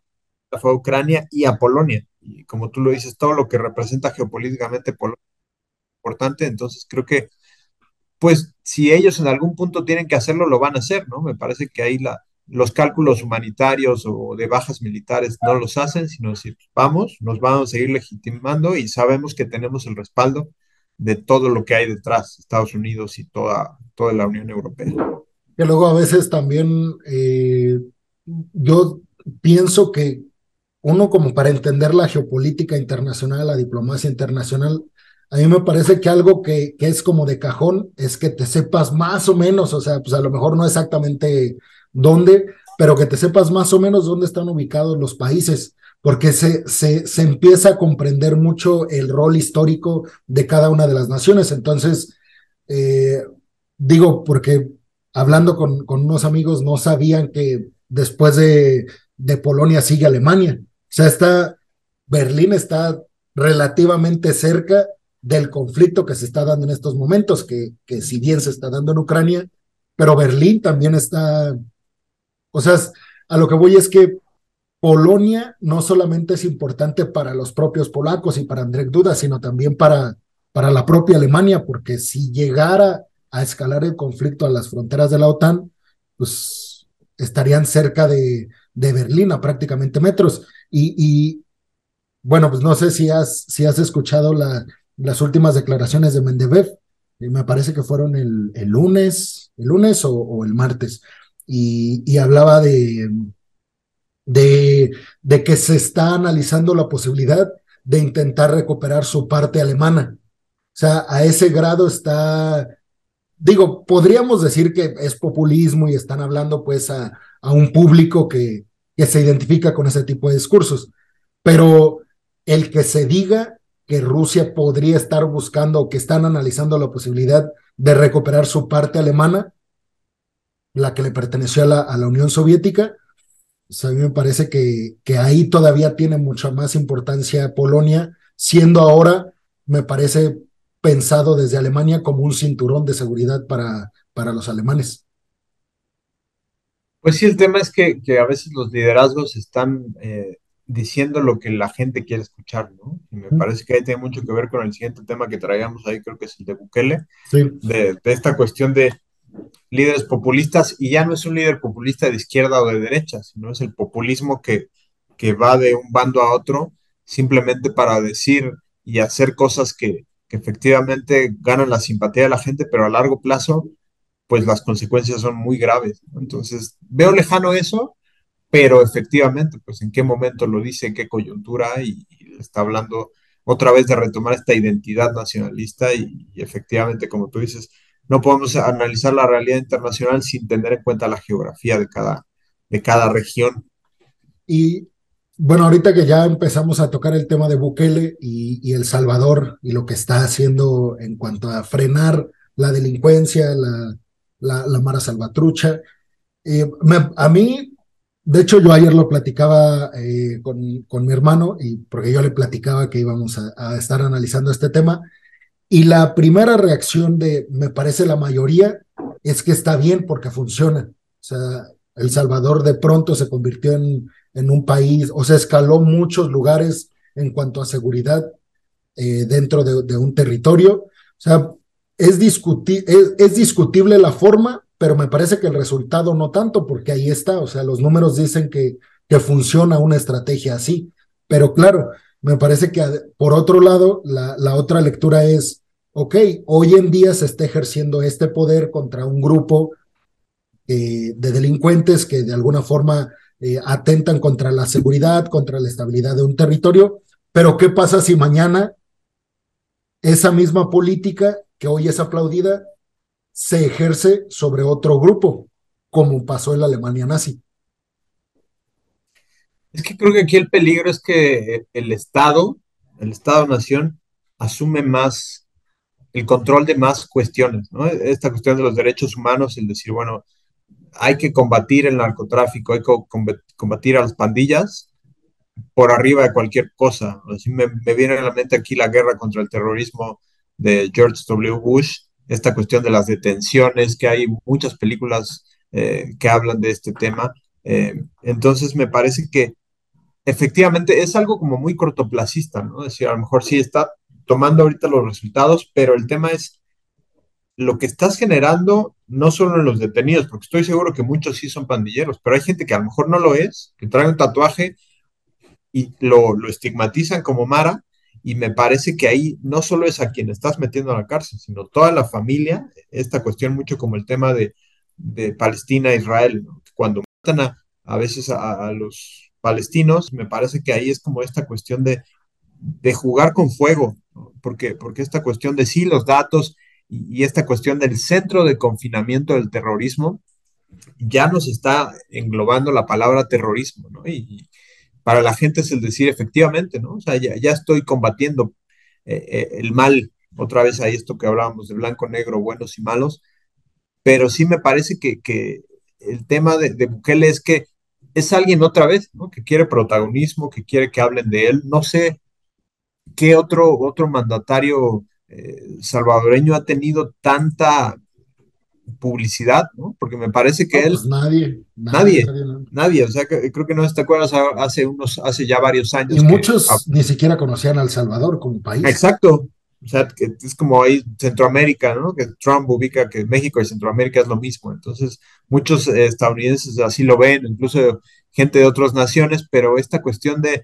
Speaker 2: fue a Ucrania y a Polonia, y como tú lo dices, todo lo que representa geopolíticamente Polonia es importante, entonces creo que, pues, si ellos en algún punto tienen que hacerlo, lo van a hacer, ¿no? Me parece que ahí la, los cálculos humanitarios o de bajas militares no los hacen, sino decir, vamos, nos vamos a seguir legitimando y sabemos que tenemos el respaldo de todo lo que hay detrás, Estados Unidos y toda, toda la Unión Europea.
Speaker 1: Que luego a veces también eh, yo pienso que uno como para entender la geopolítica internacional, la diplomacia internacional, a mí me parece que algo que, que, es como de cajón es que te sepas más o menos, o sea, pues a lo mejor no exactamente dónde, pero que te sepas más o menos dónde están ubicados los países porque se, se, se, empieza a comprender mucho el rol histórico de cada una de las naciones. Entonces, eh, digo, porque hablando con, con, unos amigos no sabían que después de, de Polonia sigue Alemania. Sea, está, Berlín está relativamente cerca del conflicto que se está dando en estos momentos, que, que si bien se está dando en Ucrania, pero Berlín también está, o sea, a lo que voy es que Polonia no solamente es importante para los propios polacos y para Andrzej Duda, sino también para, para la propia Alemania, porque si llegara a escalar el conflicto a las fronteras de la OTAN, pues estarían cerca de, de Berlín a prácticamente metros. Y, bueno, pues no sé si has, si has escuchado la, las últimas declaraciones de Mendebev, me parece que fueron el, el lunes, el lunes o, o el martes, y, y hablaba de de, de que se está analizando la posibilidad de intentar recuperar su parte alemana. O sea, a ese grado está, digo, podríamos decir que es populismo y están hablando pues a, a un público que, que se identifica con ese tipo de discursos, pero el que se diga que Rusia podría estar buscando o que están analizando la posibilidad de recuperar su parte alemana, la que le perteneció a la, Unión Soviética, a mí me parece que, que ahí todavía tiene mucha más importancia Polonia, siendo ahora, me parece pensado desde Alemania como un cinturón de seguridad para, para los alemanes.
Speaker 2: Pues sí, el tema es que, que a veces los liderazgos están eh, diciendo lo que la gente quiere escuchar, ¿no? Y me parece que ahí tiene mucho que ver con el siguiente tema que traíamos ahí, creo que es el de Bukele,
Speaker 1: sí.
Speaker 2: de, de esta cuestión de líderes populistas y ya no es un líder populista de izquierda o de derecha, sino es el populismo que, que va de un bando a otro simplemente para decir y hacer cosas que, que efectivamente ganan la simpatía de la gente, pero a largo plazo, pues las consecuencias son muy graves. Entonces, veo lejano eso, pero efectivamente, pues en qué momento lo dice, en qué coyuntura, y, está hablando otra vez de retomar esta identidad nacionalista y, y efectivamente, como tú dices, no podemos analizar la realidad internacional sin tener en cuenta la geografía de cada, de cada región.
Speaker 1: Y bueno, ahorita que ya empezamos a tocar el tema de Bukele y, y, El Salvador y lo que está haciendo en cuanto a frenar la delincuencia, la, la, la Mara Salvatrucha, eh, me, a mí de hecho, yo ayer lo platicaba eh, con, con, mi hermano, y porque yo le platicaba que íbamos a, a, estar analizando este tema, y la primera reacción de, me parece la mayoría, es que está bien porque funciona. O sea, El Salvador de pronto se convirtió en, en un país, o sea, escaló muchos lugares en cuanto a seguridad eh, dentro de, de, un territorio. O sea, es, discuti es, es discutible la forma, pero me parece que el resultado no tanto, porque ahí está, o sea, los números dicen que, que funciona una estrategia así, pero claro, me parece que por otro lado, la, la otra lectura es, ok, hoy en día se está ejerciendo este poder contra un grupo eh, de delincuentes que de alguna forma eh, atentan contra la seguridad, contra la estabilidad de un territorio, pero ¿qué pasa si mañana esa misma política que hoy es aplaudida se ejerce sobre otro grupo, como pasó en la Alemania nazi.
Speaker 2: Es que creo que aquí el peligro es que el Estado, el Estado-nación, asume más el control de más cuestiones. Esta cuestión de los derechos humanos, el decir, bueno, hay que combatir el narcotráfico, hay que combatir a las pandillas por arriba de cualquier cosa. Me, me viene a la mente aquí la guerra contra el terrorismo de George W. Bush, esta cuestión de las detenciones, que hay muchas películas eh, que hablan de este tema. Eh, entonces me parece que efectivamente es algo como muy cortoplacista, ¿no? Es decir, a lo mejor sí está tomando ahorita los resultados, pero el tema es lo que estás generando no solo en los detenidos, porque estoy seguro que muchos sí son pandilleros, pero hay gente que a lo mejor no lo es, que trae un tatuaje y lo, lo estigmatizan como Mara, y me parece que ahí no solo es a quien estás metiendo a la cárcel, sino toda la familia, esta cuestión mucho como el tema de, de Palestina, Israel, ¿no? cuando matan a, a veces a, a, los palestinos, me parece que ahí es como esta cuestión de, de jugar con fuego, ¿no? porque, porque esta cuestión de sí, los datos y, y esta cuestión del centro de confinamiento del terrorismo, ya nos está englobando la palabra terrorismo, ¿no? Y, para la gente es el decir efectivamente, ¿no? O sea, ya, ya estoy combatiendo eh, eh, el mal, otra vez ahí esto que hablábamos de blanco, negro, buenos y malos, pero sí me parece que, que el tema de, de, Bukele es que es alguien otra vez, ¿no? Que quiere protagonismo, que quiere que hablen de él. No sé qué otro, otro mandatario eh, salvadoreño ha tenido tanta publicidad, ¿no? Porque me parece que
Speaker 1: no,
Speaker 2: él...
Speaker 1: Pues nadie,
Speaker 2: nadie, nadie, nadie, nadie, o sea, que, creo que no te acuerdas hace unos, hace ya varios años.
Speaker 1: Y que, muchos ni siquiera conocían a El Salvador como país.
Speaker 2: Exacto, o sea, que es como ahí Centroamérica, ¿no? Que Trump ubica que México y Centroamérica es lo mismo, entonces muchos eh, estadounidenses así lo ven, incluso gente de otras naciones, pero esta cuestión de...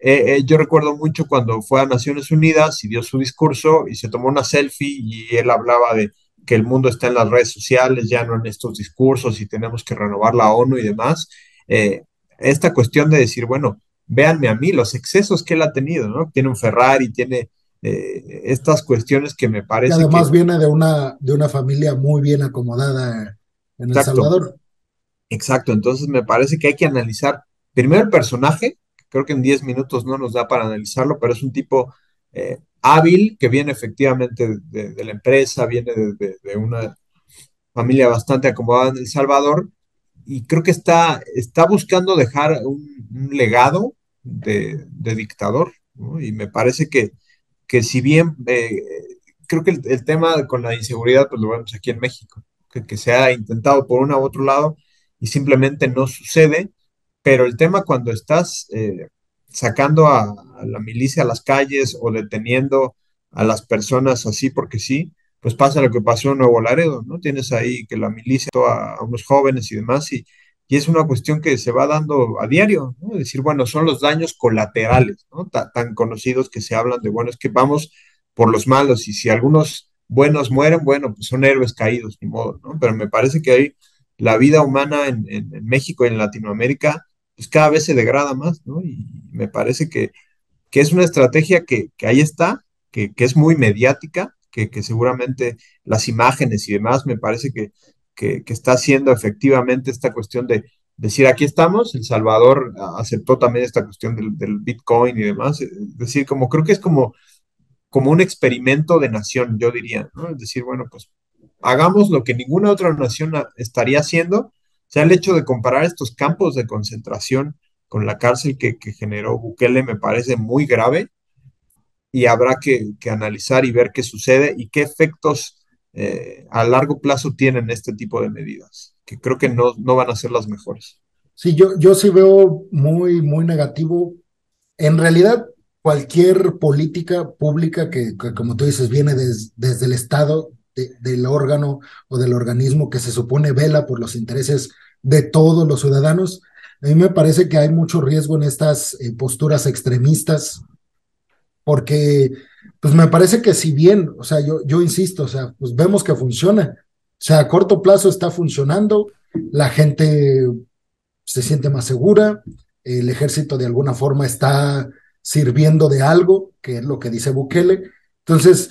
Speaker 2: Eh, eh, yo recuerdo mucho cuando fue a Naciones Unidas y dio su discurso y se tomó una selfie y él hablaba de que el mundo está en las redes sociales, ya no en estos discursos y tenemos que renovar la ONU y demás. Eh, esta cuestión de decir, bueno, véanme a mí, los excesos que él ha tenido, ¿no? Tiene un Ferrari, tiene eh, estas cuestiones que me parece.
Speaker 1: Y además
Speaker 2: que...
Speaker 1: viene de una, de una familia muy bien acomodada en Exacto. El Salvador.
Speaker 2: Exacto, entonces me parece que hay que analizar primero el personaje, creo que en 10 minutos no nos da para analizarlo, pero es un tipo eh, hábil, que viene efectivamente de, la empresa, viene de, una familia bastante acomodada en El Salvador, y creo que está, está buscando dejar un, un legado de, dictador, y me parece que, que si bien eh, creo que el, tema con la inseguridad, pues lo vemos aquí en México, que, se ha intentado por uno u otro lado y simplemente no sucede, pero el tema cuando estás eh, sacando a, la milicia a las calles o deteniendo a las personas así porque sí, pues pasa lo que pasó en Nuevo Laredo, ¿no? Tienes ahí que la milicia a, a unos jóvenes y demás y, y, es una cuestión que se va dando a diario, ¿no? Es decir, bueno, son los daños colaterales, ¿no? Tan conocidos que se hablan de, bueno, es que vamos por los malos y si algunos buenos mueren, bueno, pues son héroes caídos, ni modo, ¿no? Pero me parece que hay la vida humana en, en, en México y en Latinoamérica pues cada vez se degrada más, ¿no? Y me parece que, que es una estrategia que, que ahí está, que, que, es muy mediática, que, que, seguramente las imágenes y demás me parece que, que, está haciendo efectivamente esta cuestión de decir aquí estamos, El Salvador aceptó también esta cuestión del, del Bitcoin y demás, es decir, como creo que es como, como un experimento de nación, yo diría, ¿no? Es decir, bueno, pues hagamos lo que ninguna otra nación estaría haciendo, sea, el hecho de comparar estos campos de concentración con la cárcel que, generó Bukele me parece muy grave y habrá que, analizar y ver qué sucede y qué efectos eh, a largo plazo tienen este tipo de medidas, que creo que no, no van a ser las mejores.
Speaker 1: Sí, yo, yo sí veo muy, muy negativo. En realidad, cualquier política pública que, como tú dices, viene desde el Estado, del órgano o del organismo que se supone vela por los intereses de todos los ciudadanos, a mí me parece que hay mucho riesgo en estas eh, posturas extremistas, porque pues me parece que si bien, o sea, yo, yo insisto, o sea, pues vemos que funciona, o sea, a corto plazo está funcionando, la gente se siente más segura, el ejército de alguna forma está sirviendo de algo, que es lo que dice Bukele. Entonces,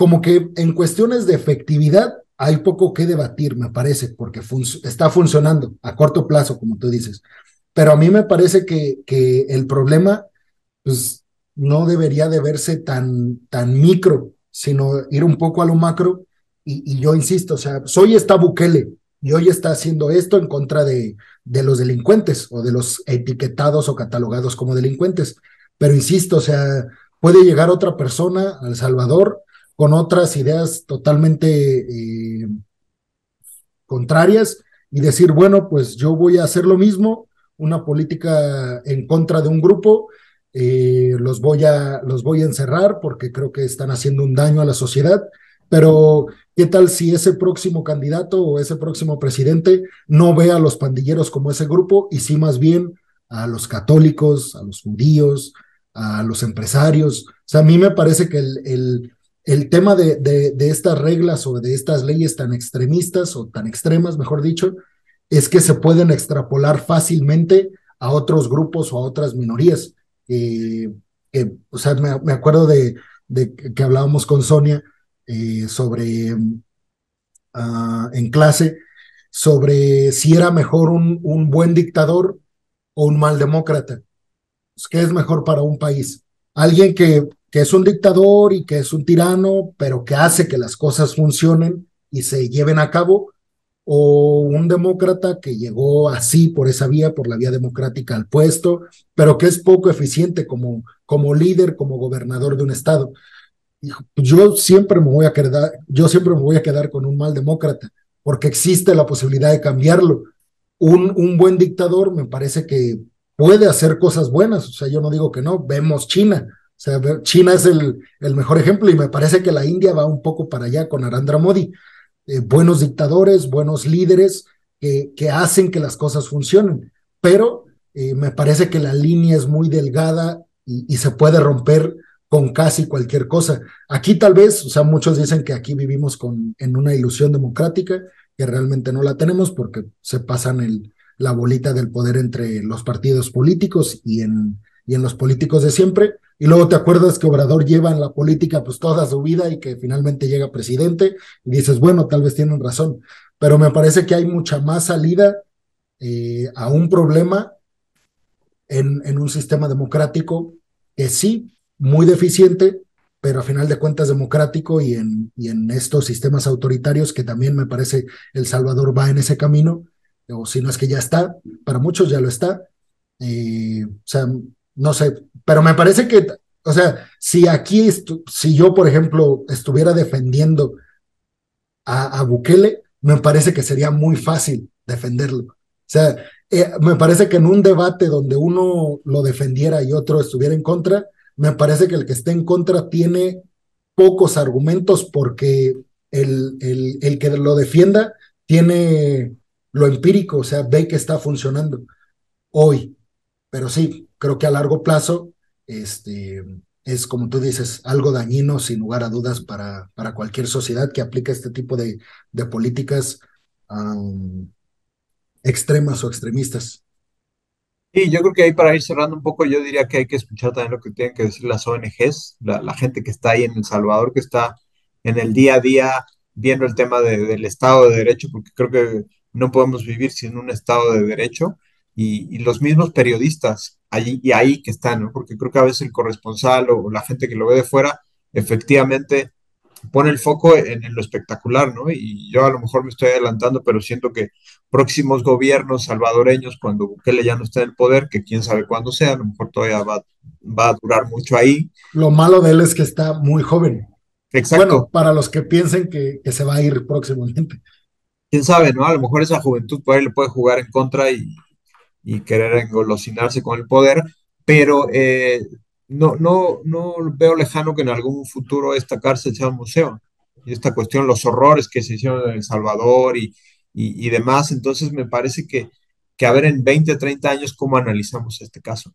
Speaker 1: como que en cuestiones de efectividad hay poco que debatir, me parece, porque está funcionando a corto plazo, como tú dices. Pero a mí me parece que, que el problema pues, no debería de verse tan, tan micro, sino ir un poco a lo macro. Y, y yo insisto, o sea, soy esta Bukele, y hoy está haciendo esto en contra de, de los delincuentes o de los etiquetados o catalogados como delincuentes. Pero insisto, o sea, puede llegar otra persona al Salvador con otras ideas totalmente eh, contrarias y decir, bueno, pues yo voy a hacer lo mismo, una política en contra de un grupo, eh, los, voy a, los voy a encerrar porque creo que están haciendo un daño a la sociedad pero, ¿qué tal si ese próximo candidato o ese próximo presidente no ve a los pandilleros como ese grupo y sí más bien a los católicos, a los judíos, a los empresarios? O sea, a mí me parece que el, el, el tema de, de, estas reglas o de estas leyes tan extremistas o tan extremas, mejor dicho, es que se pueden extrapolar fácilmente a otros grupos o a otras minorías. Eh, o sea, me, me acuerdo de, de, que hablábamos con Sonia eh, sobre, uh, en clase, sobre si era mejor un, un, buen dictador o un mal demócrata. Pues, ¿Qué es mejor para un país? Alguien que, que es un dictador y que es un tirano, pero que hace que las cosas funcionen y se lleven a cabo, o un demócrata que llegó así por esa vía, por la vía democrática al puesto, pero que es poco eficiente como, como líder, como gobernador de un estado yo siempre me voy a quedar, yo siempre me voy a quedar con un mal demócrata, porque existe la posibilidad de cambiarlo. Un, un buen dictador me parece que puede hacer cosas buenas, o sea, yo no digo que no, vemos China, China es el, mejor ejemplo y me parece que la India va un poco para allá con Arandra Modi. Eh, buenos dictadores, buenos líderes que, hacen que las cosas funcionen, pero eh, me parece que la línea es muy delgada y, se puede romper con casi cualquier cosa. Aquí tal vez, o sea, muchos dicen que aquí vivimos con, en una ilusión democrática, que realmente no la tenemos porque se pasan la bolita del poder entre los partidos políticos y en, y en los políticos de siempre. Y luego te acuerdas que Obrador lleva en la política pues toda su vida y que finalmente llega presidente y dices, bueno, tal vez tienen razón, pero me parece que hay mucha más salida eh, a un problema en, en un sistema democrático que sí muy deficiente, pero a final de cuentas democrático y en, y en estos sistemas autoritarios que también me parece El Salvador va en ese camino, o si no es que ya está, para muchos ya lo está. Eh, o sea, no sé, pero me parece que, o sea, si aquí, si yo, por ejemplo, estuviera defendiendo a, a Bukele, me parece que sería muy fácil defenderlo. O sea, eh, me parece que en un debate donde uno lo defendiera y otro estuviera en contra, me parece que el que esté en contra tiene pocos argumentos porque el, el, el que lo defienda tiene lo empírico, o sea, ve que está funcionando hoy. Pero sí, creo que a largo plazo este, es, como tú dices, algo dañino, sin lugar a dudas, para, para cualquier sociedad que aplique este tipo de, de políticas um, extremas o extremistas.
Speaker 2: Y yo creo que ahí para ir cerrando un poco, yo diría que hay que escuchar también lo que tienen que decir las ONGs, la, gente que está ahí en El Salvador, que está en el día a día viendo el tema del Estado de Derecho, porque creo que no podemos vivir sin un Estado de Derecho, y, los mismos periodistas allí y ahí que están, ¿no? porque creo que a veces el corresponsal o, la gente que lo ve de fuera, efectivamente pone el foco en, lo espectacular, ¿no? Y yo a lo mejor me estoy adelantando, pero siento que próximos gobiernos salvadoreños, cuando Bukele ya no está en el poder, que quién sabe cuándo sea, a lo mejor todavía va, va a durar mucho ahí.
Speaker 1: Lo malo de él es que está muy joven.
Speaker 2: Exacto. Bueno,
Speaker 1: para los que piensen que, que se va a ir próximamente.
Speaker 2: Quién sabe, ¿no? A lo mejor esa juventud por ahí le puede jugar en contra y, y querer engolosinarse con el poder, pero eh, no, no, no veo lejano que en algún futuro esta cárcel sea un museo. Y esta cuestión, los horrores que se hicieron en El Salvador y, y, demás, entonces me parece que, que a ver en 20, 30 años cómo analizamos este caso.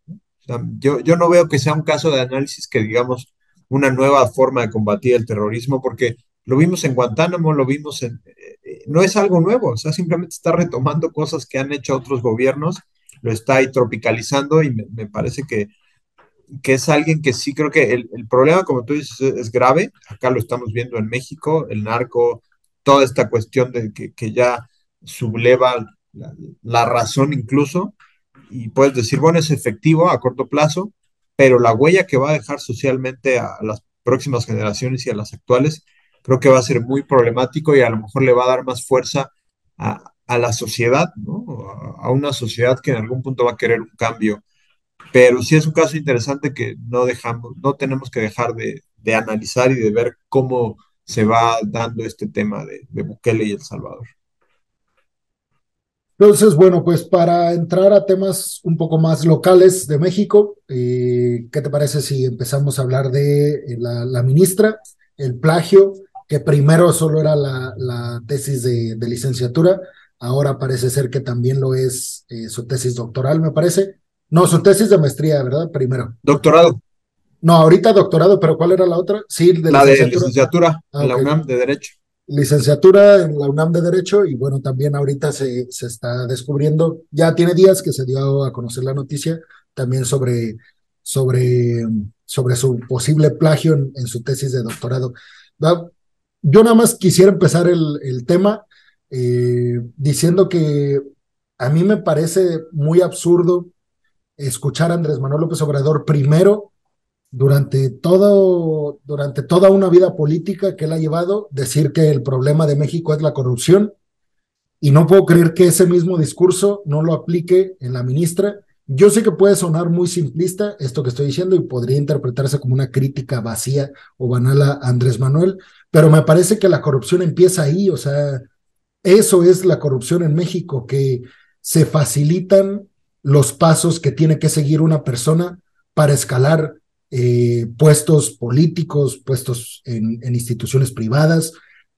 Speaker 2: yo, yo no veo que sea un caso de análisis que digamos una nueva forma de combatir el terrorismo, porque lo vimos en Guantánamo, lo vimos en... Eh, eh, no es algo nuevo, o sea, simplemente está retomando cosas que han hecho otros gobiernos, lo está ahí tropicalizando y me parece que que es alguien que sí creo que el, problema, como tú dices, es, grave. Acá lo estamos viendo en México, el narco, toda esta cuestión de que, ya subleva la, razón incluso. Y puedes decir, bueno, es efectivo a corto plazo, pero la huella que va a dejar socialmente a, las próximas generaciones y a las actuales, creo que va a ser muy problemático y a lo mejor le va a dar más fuerza a, a la sociedad, ¿no? A una sociedad que en algún punto va a querer un cambio pero sí es un caso interesante que no dejamos, no tenemos que dejar de, analizar y de ver cómo se va dando este tema de, Bukele y El Salvador.
Speaker 1: Entonces, bueno, pues para entrar a temas un poco más locales de México, eh, ¿qué te parece si empezamos a hablar de eh, la, ministra, el plagio, que primero solo era la, tesis de, licenciatura, ahora parece ser que también lo es eh, su tesis doctoral, me parece. No, su tesis de maestría, ¿verdad? Primero.
Speaker 2: Doctorado.
Speaker 1: No, ahorita doctorado, pero ¿cuál era la otra? Sí,
Speaker 2: de la de licenciatura en ah, la UNAM de Derecho.
Speaker 1: Licenciatura en la UNAM de Derecho y bueno, también ahorita se, se está descubriendo, ya tiene días que se dio a conocer la noticia también sobre, sobre, sobre su posible plagio en, su tesis de doctorado. Yo nada más quisiera empezar el, el tema eh, diciendo que a mí me parece muy absurdo escuchar a Andrés Manuel López Obrador primero durante todo, durante toda una vida política que él ha llevado, decir que el problema de México es la corrupción. Y no puedo creer que ese mismo discurso no lo aplique en la ministra. Yo sé que puede sonar muy simplista esto que estoy diciendo y podría interpretarse como una crítica vacía o banal a Andrés Manuel, pero me parece que la corrupción empieza ahí, o sea, eso es la corrupción en México, que se facilitan los pasos que tiene que seguir una persona para escalar eh, puestos políticos, puestos en, instituciones privadas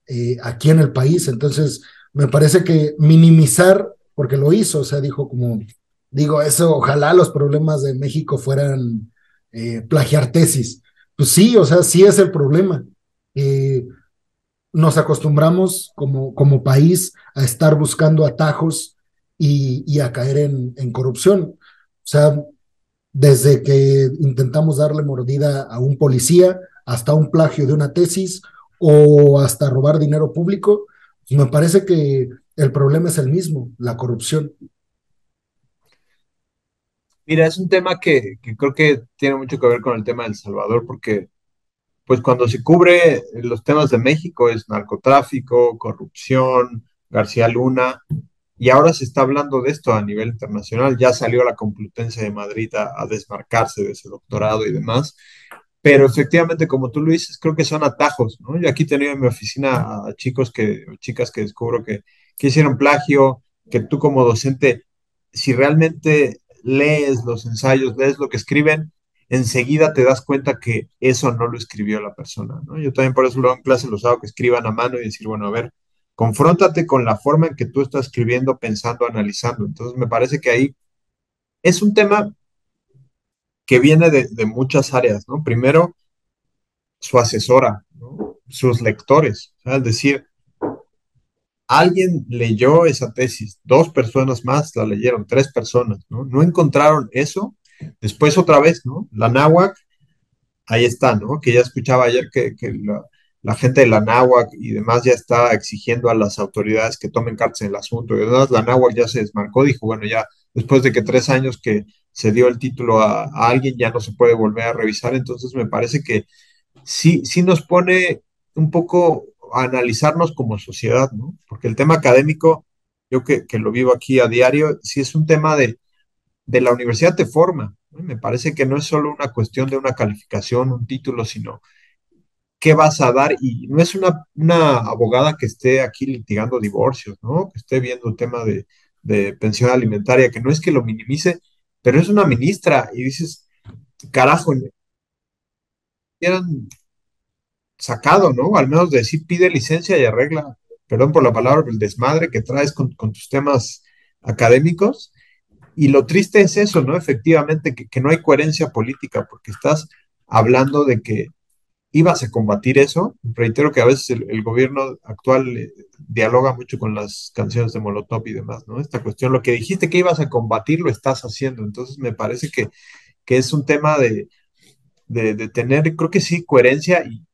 Speaker 1: eh, aquí en el país. Entonces, me parece que minimizar, porque lo hizo, o sea, dijo como, digo, eso, ojalá los problemas de México fueran eh, plagiar tesis. Pues sí, o sea, sí es el problema. Nos acostumbramos como, como país a estar buscando atajos y, a caer en, en corrupción. O sea, desde que intentamos darle mordida a un policía hasta un plagio de una tesis o hasta robar dinero público, me parece que el problema es el mismo, la corrupción.
Speaker 2: Mira, es un tema que, que, creo que tiene mucho que ver con el tema del Salvador, porque pues cuando se cubre los temas de México es narcotráfico, corrupción, García Luna, y ahora se está hablando de esto a nivel internacional. Ya salió la Complutense de Madrid a, desmarcarse de ese doctorado y demás. Pero efectivamente, como tú lo dices, creo que son atajos. Yo aquí he tenido en mi oficina a chicos que, chicas que descubro que, que hicieron plagio, que tú como docente, si realmente lees los ensayos, lees lo que escriben, enseguida te das cuenta que eso no lo escribió la persona, ¿no? Yo también por eso luego en clase los hago que escriban a mano y decir, bueno, a ver, confróntate con la forma en que tú estás escribiendo, pensando, analizando. Entonces, me parece que ahí es un tema que viene de, muchas áreas, ¿no? Primero, su asesora, sus lectores, es decir, alguien leyó esa tesis, dos personas más la leyeron, tres personas. No encontraron eso. Después otra vez, ¿no? La náhuac, ahí está, ¿no? Que ya escuchaba ayer que, que la, gente de la náhuac y demás ya está exigiendo a las autoridades que tomen cartas en el asunto. Y además la náhuac ya se desmarcó, dijo, bueno, ya después de que tres años que se dio el título a, alguien, ya no se puede volver a revisar. Entonces me parece que sí, sí nos pone un poco analizarnos como sociedad, ¿no? Porque el tema académico, yo que, que lo vivo aquí a diario, sí es un tema de, de la universidad te forma. Me parece que no es solo una cuestión de una calificación, un título, sino qué vas a dar. Y no es una, abogada que esté aquí litigando divorcios, ¿no? Que esté viendo el tema de, pensión alimentaria, que no es que lo minimice, pero es una ministra y dices, carajo, eran sacado, ¿no? Al menos decir pide licencia y arregla, perdón por la palabra, el desmadre que traes con tus temas académicos. Y lo triste es eso, ¿no? Efectivamente, que, no hay coherencia política, porque estás hablando de que ibas a combatir eso. Reitero que a veces el, gobierno actual eh, dialoga mucho con las canciones de Molotov y demás, ¿no? Esta cuestión, lo que dijiste que ibas a combatir, lo estás haciendo. Entonces, me parece que, que es un tema de, de, de, tener, creo que sí, coherencia y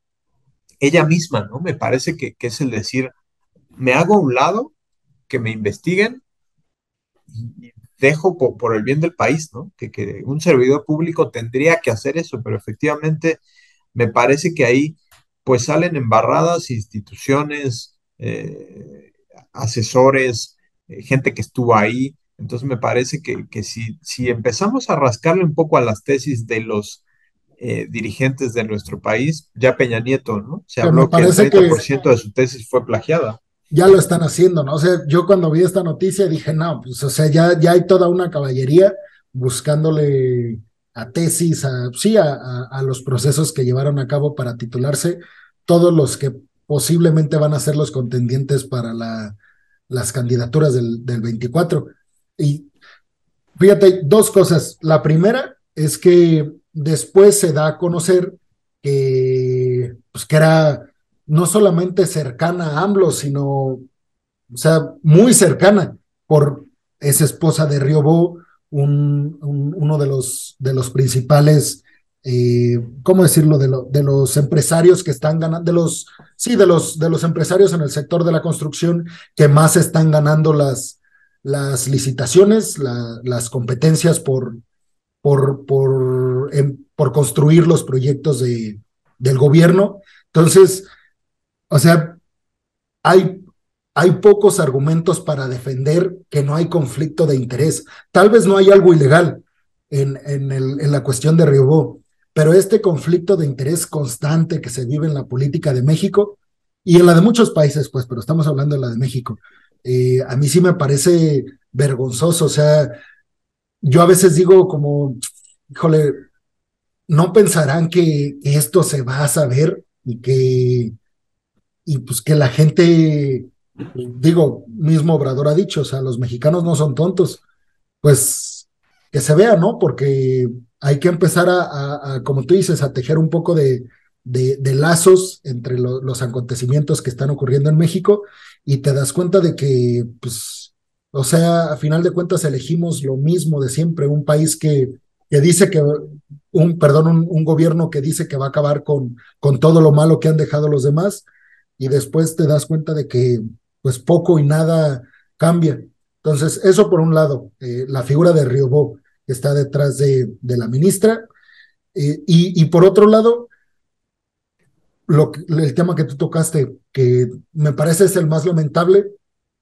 Speaker 2: ella misma, ¿no? Me parece que, que es el decir, me hago a un lado, que me investiguen y, dejo por, por, el bien del país, ¿no? Que, que, un servidor público tendría que hacer eso, pero efectivamente me parece que ahí pues salen embarradas instituciones, eh, asesores, eh, gente que estuvo ahí. Entonces me parece que, que si, si, empezamos a rascarle un poco a las tesis de los eh, dirigentes de nuestro país, ya Peña Nieto, ¿no? Se habló que el
Speaker 1: parece
Speaker 2: 30% de su tesis fue plagiada.
Speaker 1: Ya lo están haciendo, ¿no? O sea, yo cuando vi esta noticia dije, no, pues, o sea, ya, ya hay toda una caballería buscándole a tesis, a, sí, a, los procesos que llevaron a cabo para titularse, todos los que posiblemente van a ser los contendientes para la, las candidaturas del, del 24. Y fíjate, dos cosas. La primera es que después se da a conocer que, pues, que era no solamente cercana a AMLO, sino, o sea, muy cercana por esa esposa de Riobó, un, un, uno de los, de los principales, eh, ¿cómo decirlo?, de, lo, de, los empresarios que están ganando, de los, sí, de los, de los empresarios en el sector de la construcción que más están ganando las, las licitaciones, la, las competencias por, por, por, en, por construir los proyectos de, del gobierno. Entonces, o sea, hay, hay pocos argumentos para defender que no hay conflicto de interés. Tal vez no hay algo ilegal en, en, el, en la cuestión de Riobó, pero este conflicto de interés constante que se vive en la política de México y en la de muchos países, pues, pero estamos hablando de la de México, eh, a mí sí me parece vergonzoso. O sea, yo a veces digo como, híjole, no pensarán que, esto se va a saber y que y pues que la gente, digo, mismo Obrador ha dicho, o sea, los mexicanos no son tontos, pues que se vea, ¿no? Porque hay que empezar a, como tú dices, a tejer un poco de, de, lazos entre lo, los acontecimientos que están ocurriendo en México y te das cuenta de que, pues, o sea, a final de cuentas elegimos lo mismo de siempre, un país que, que dice que, un, perdón, un, un, gobierno que dice que va a acabar con, con todo lo malo que han dejado los demás y después te das cuenta de que pues poco y nada cambia. Entonces, eso por un lado, eh, la figura de Riobó está detrás de, de la ministra, eh, y, y, por otro lado, lo el tema que tú tocaste, que me parece es el más lamentable,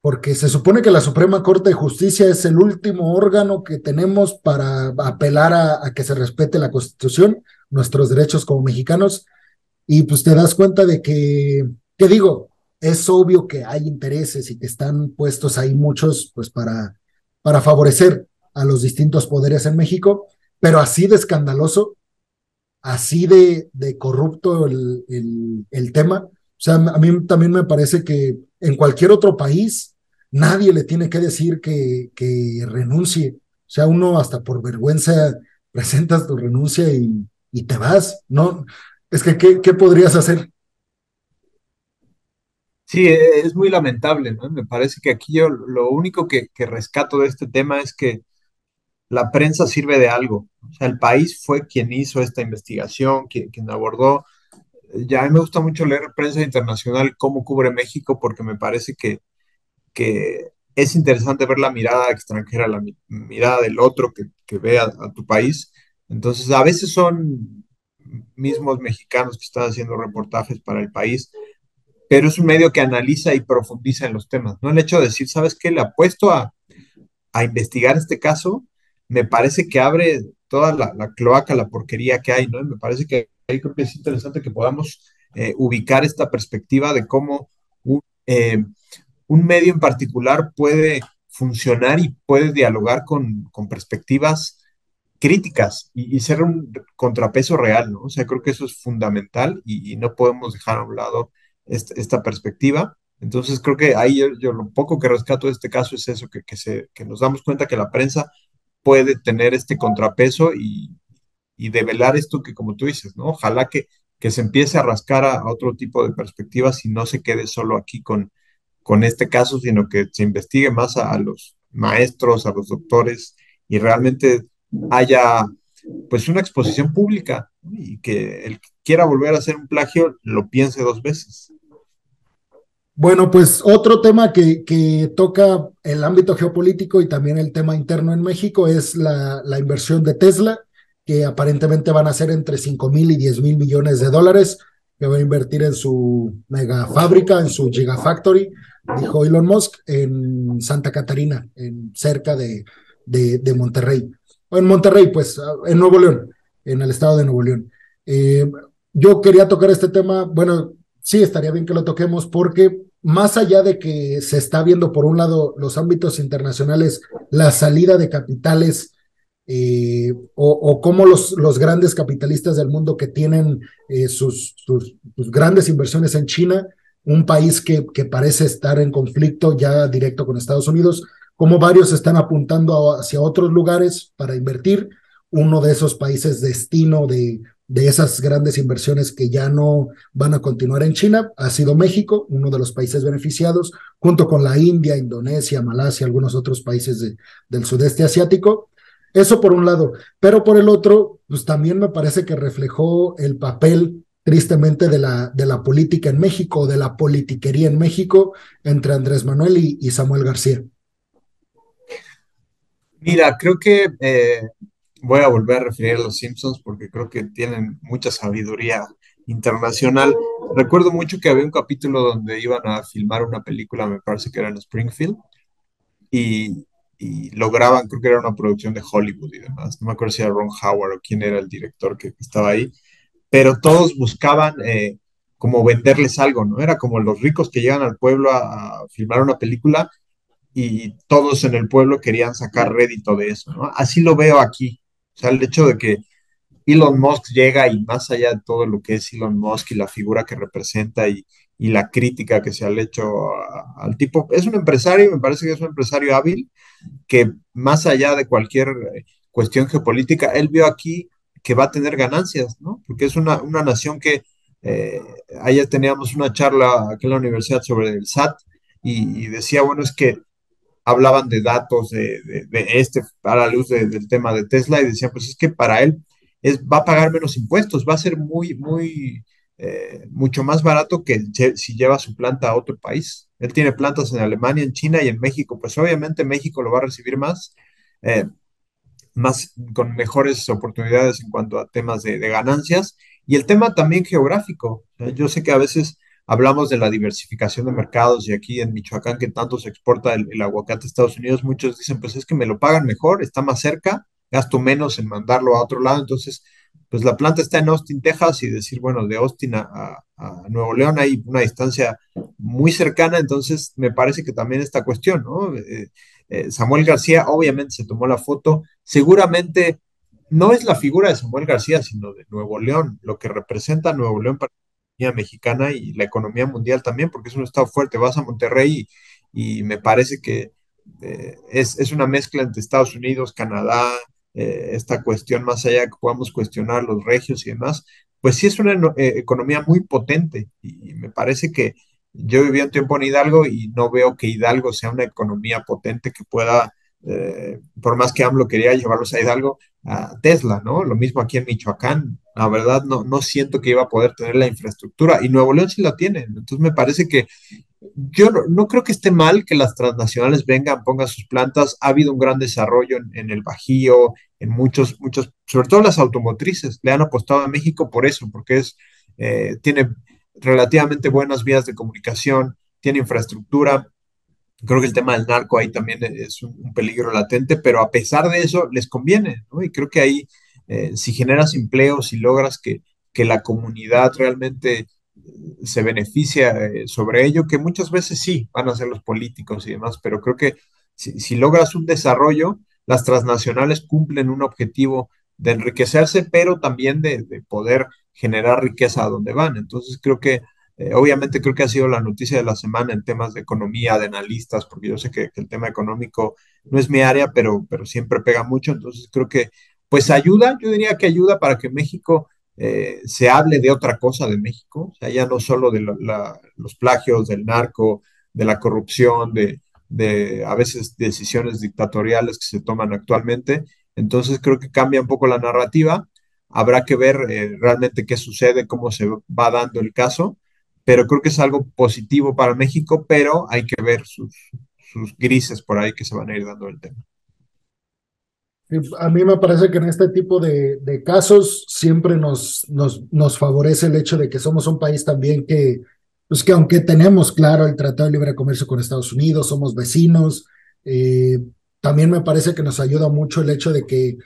Speaker 1: porque se supone que la Suprema Corte de Justicia es el último órgano que tenemos para apelar a que se respete la Constitución, nuestros derechos como mexicanos, y pues te das cuenta de que que digo, es obvio que hay intereses y que están puestos ahí muchos, pues para, para favorecer a los distintos poderes en México, pero así de escandaloso, así de, de corrupto el, el, tema. O sea, a mí también me parece que en cualquier otro país nadie le tiene que decir que, que renuncie. O sea, uno hasta por vergüenza presentas tu renuncia y, y te vas, ¿no? Es que, ¿qué, qué podrías hacer?
Speaker 2: Sí, e, es muy lamentable. Me parece que aquí yo lo único que, rescato de este tema es que la prensa sirve de algo. O sea, el país fue quien hizo esta investigación, quien, abordó. Ya a mí me gusta mucho leer prensa internacional, cómo cubre México, porque me parece que, es interesante ver la mirada extranjera, la mirada del otro que, ve a tu país. Entonces, a veces son mismos mexicanos que están haciendo reportajes para el país pero es un medio que analiza y profundiza en los temas, ¿no? El hecho de decir, ¿sabes qué? Le apuesto a, a investigar este caso, me parece que abre toda la, cloaca, la porquería que hay, ¿no? me parece que ahí creo que es interesante que podamos eh, ubicar esta perspectiva de cómo un, eh, un, medio en particular puede funcionar y puede dialogar con, con perspectivas críticas y, ser un contrapeso real, ¿no? O sea, creo que eso es fundamental y, no podemos dejar a un lado esta, perspectiva. Entonces, creo que ahí yo, lo poco que rescato de este caso es eso, que, que, se, que nos damos cuenta que la prensa puede tener este contrapeso y, y develar esto que, como tú dices, ¿no? Ojalá que, que se empiece a rascar a, otro tipo de perspectivas y no se quede solo aquí con, con este caso, sino que se investigue más a, a los maestros, a los doctores y realmente haya pues una exposición pública y que el que quiera volver a hacer un plagio lo piense dos veces.
Speaker 1: Bueno, pues otro tema que, toca el ámbito geopolítico y también el tema interno en México es la, inversión de Tesla, que aparentemente van a ser entre 5 mil y 10 mil millones de dólares, que va a invertir en su mega fábrica, en su Gigafactory, dijo Elon Musk, en Santa Catarina, en cerca de, de Monterrey en Monterrey, pues, en Nuevo León, en el estado de Nuevo León. Eh, yo quería tocar este tema, bueno, sí, estaría bien que lo toquemos porque más allá de que se está viendo por un lado los ámbitos internacionales, la salida de capitales eh, o, cómo los, los, grandes capitalistas del mundo que tienen eh, sus, sus, grandes inversiones en China, un país que, que parece estar en conflicto ya directo con Estados Unidos, como varios están apuntando hacia otros lugares para invertir. Uno de esos países destino de, de esas grandes inversiones que ya no van a continuar en China ha sido México, uno de los países beneficiados, junto con la India, Indonesia, Malasia, algunos otros países de, del sudeste asiático. Eso por un lado, pero por el otro, pues también me parece que reflejó el papel tristemente de la, de la política en México, de la politiquería en México entre Andrés Manuel y Samuel García.
Speaker 2: Mira, creo que eh, voy a volver a referir a los Simpsons porque creo que tienen mucha sabiduría internacional. Recuerdo mucho que había un capítulo donde iban a filmar una película, me parece que era en Springfield, y, lograban, creo que era una producción de Hollywood y demás. No me acuerdo si era Ron Howard o quién era el director que, estaba ahí, pero todos buscaban eh, como venderles algo, ¿no? Era como los ricos que llegan al pueblo a filmar una película y todos en el pueblo querían sacar rédito de eso, ¿no? Así lo veo aquí. O sea, el hecho de que Elon Musk llega y más allá de todo lo que es Elon Musk y la figura que representa y, la crítica que se ha hecho al tipo, es un empresario, me parece que es un empresario hábil, que más allá de cualquier eh, cuestión geopolítica, él vio aquí que va a tener ganancias, ¿no? Porque es una, nación que, eh, ayer teníamos una charla aquí en la universidad sobre el SAT y decía, bueno, es que hablaban de datos de, este, a la luz del tema de Tesla, y decían, pues es que para él es, va a pagar menos impuestos, va a ser muy, muy, eh, mucho más barato que si lleva su planta a otro país. Él tiene plantas en Alemania, en China y en México, pues obviamente México lo va a recibir más, eh, más con mejores oportunidades en cuanto a temas de, de ganancias. Y el tema también geográfico. Yo sé que a veces hablamos de la diversificación de mercados y aquí en Michoacán que tanto se exporta el, aguacate a Estados Unidos, muchos dicen, pues es que me lo pagan mejor, está más cerca, gasto menos en mandarlo a otro lado, entonces, pues la planta está en Austin, Texas y decir, bueno, de Austin a, Nuevo León hay una distancia muy cercana, entonces me parece que también esta cuestión, ¿no? Eh, eh, Samuel García obviamente se tomó la foto, seguramente no es la figura de Samuel García, sino de Nuevo León, lo que representa Nuevo León para mexicana y la economía mundial también, porque es un estado fuerte. Vas a Monterrey y, me parece que eh, es, una mezcla entre Estados Unidos, Canadá, eh, esta cuestión más allá que podamos cuestionar los regios y demás, pues sí es una eh, economía muy potente y, me parece que yo viví un tiempo en Hidalgo y no veo que Hidalgo sea una economía potente que pueda por más que AMLO quería llevarlos a Hidalgo, Tesla, ¿no? Lo mismo aquí en Michoacán, la verdad no, no siento que iba a poder tener la infraestructura y Nuevo León sí la tiene. Entonces me parece que yo no, creo que esté mal que las transnacionales vengan, pongan sus plantas. Ha habido un gran desarrollo en, el Bajío, en muchos, muchos, sobre todo las automotrices, le han apostado a México por eso, porque es, eh, tiene relativamente buenas vías de comunicación, tiene infraestructura. Creo que el tema del narco ahí también es un, peligro latente, pero a pesar de eso les conviene, ¿no? Y creo que ahí, eh, si generas empleos y logras que, que la comunidad realmente se beneficia eh, sobre ello, que muchas veces sí van a ser los políticos y demás, pero creo que si, logras un desarrollo, las transnacionales cumplen un objetivo de enriquecerse, pero también de, poder generar riqueza a donde van. Entonces creo que, eh, obviamente creo que ha sido la noticia de la semana en temas de economía, de analistas, porque yo sé que, el tema económico no es mi área, pero, pero siempre pega mucho. Entonces creo que, pues ayuda, yo diría que ayuda para que México eh, se hable de otra cosa de México, o sea, ya no solo de los plagios, del narco, de la corrupción, de, a veces decisiones dictatoriales que se toman actualmente. Entonces creo que cambia un poco la narrativa. Habrá que ver eh, realmente qué sucede, cómo se va dando el caso, pero creo que es algo positivo para México, pero hay que ver sus, sus grises por ahí que se van a ir dando el tema.
Speaker 1: A mí me parece que en este tipo de, de casos siempre nos, nos, nos, favorece el hecho de que somos un país también que, pues que aunque tenemos claro el Tratado de Libre Comercio con Estados Unidos, somos vecinos, eh, también me parece que nos ayuda mucho el hecho de que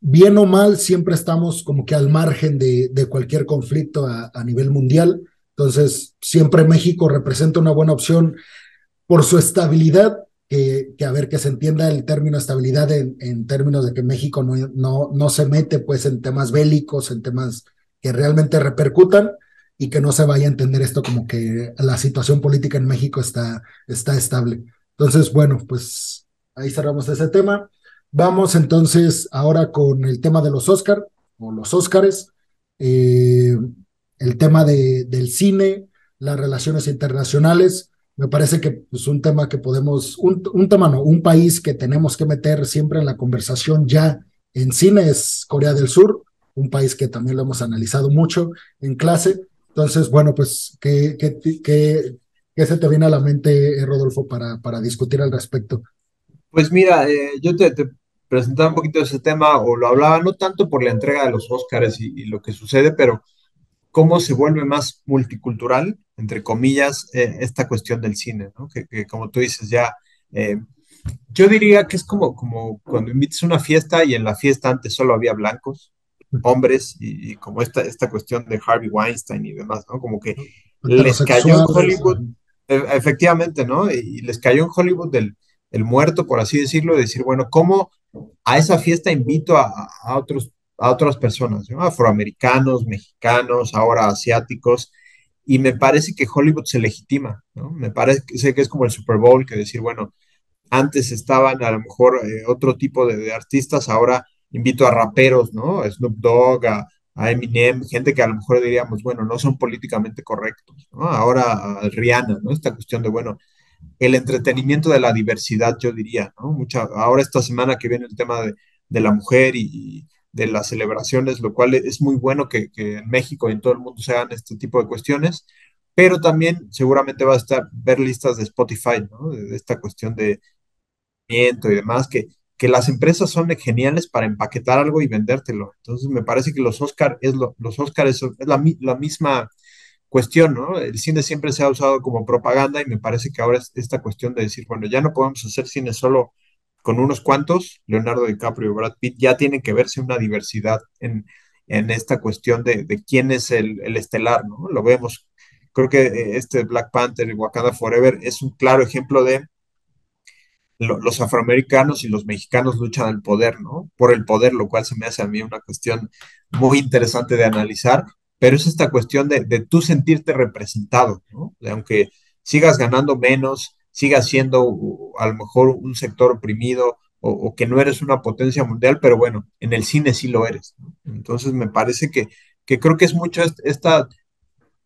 Speaker 1: bien o mal siempre estamos como que al margen de, de cualquier conflicto a, a nivel mundial. Entonces, siempre México representa una buena opción por su estabilidad que, a ver, que se entienda el término estabilidad en, términos de que México no, no, no se mete pues en temas bélicos, en temas que realmente repercutan y que no se vaya a entender esto como que la situación política en México está, está estable. Entonces, bueno, pues ahí cerramos ese tema. Vamos entonces ahora con el tema de los Oscar o los Óscares, eh, el tema de, del cine, las relaciones internacionales me parece que es pues, un tema que podemos, un, un tema no, un país que tenemos que meter siempre en la conversación ya en cine es Corea del Sur, un país que también lo hemos analizado mucho en clase. Entonces, bueno, pues, ¿qué, qué, qué, qué se te viene a la mente, eh, Rodolfo, para, para discutir al respecto?
Speaker 2: Pues mira, eh, yo te, presentaba un poquito ese tema, o lo hablaba no tanto por la entrega de los Óscares y lo que sucede, pero cómo se vuelve más multicultural, entre comillas, eh, esta cuestión del cine, ¿no? Que, como tú dices ya, eh, yo diría que es como, como cuando invites a una fiesta y en la fiesta antes solo había blancos, hombres, y, como esta, esta cuestión de Harvey Weinstein y demás, ¿no? Como que les cayó en Hollywood, e, efectivamente, ¿no? Y, les cayó en Hollywood del el muerto, por así decirlo, de decir, bueno, ¿cómo a esa fiesta invito a, a otros a otras personas, afroamericanos, mexicanos, ahora asiáticos, y me parece que Hollywood se legitima, ¿no? Me parece que es como el Super Bowl, que decir, bueno, antes estaban a lo mejor eh, otro tipo de, artistas, ahora invito a raperos, ¿no? A Snoop Dogg, a, Eminem, gente que a lo mejor diríamos, bueno, no son políticamente correctos, ¿no? Ahora a Rihanna, ¿no? Esta cuestión de, bueno, el entretenimiento de la diversidad, yo diría, ¿no? Mucha, ahora esta semana que viene el tema de, de la mujer y, de las celebraciones, lo cual es muy bueno que, en México y en todo el mundo se hagan este tipo de cuestiones, pero también seguramente va a estar ver listas de Spotify. De, esta cuestión de y demás, que, que las empresas son geniales para empaquetar algo y vendértelo. Entonces me parece que los Oscar es los Oscars es la, la, misma cuestión, ¿no? El cine siempre se ha usado como propaganda y me parece que ahora es esta cuestión de decir, bueno, ya no podemos hacer cine solo con unos cuantos, Leonardo DiCaprio y Brad Pitt, ya tiene que verse una diversidad en, en esta cuestión de, de quién es el, el, estelar, ¿no? Lo vemos. Creo que eh, este Black Panther y Wakanda Forever es un claro ejemplo de los afroamericanos y los mexicanos luchan al poder, ¿no? Por el poder, lo cual se me hace a mí una cuestión muy interesante de analizar, pero es esta cuestión de, de tú sentirte representado, ¿no? De aunque sigas ganando menos, sigas siendo a lo mejor un sector oprimido o, que no eres una potencia mundial, pero bueno, en el cine sí lo eres. Entonces me parece que, que creo que es mucho esta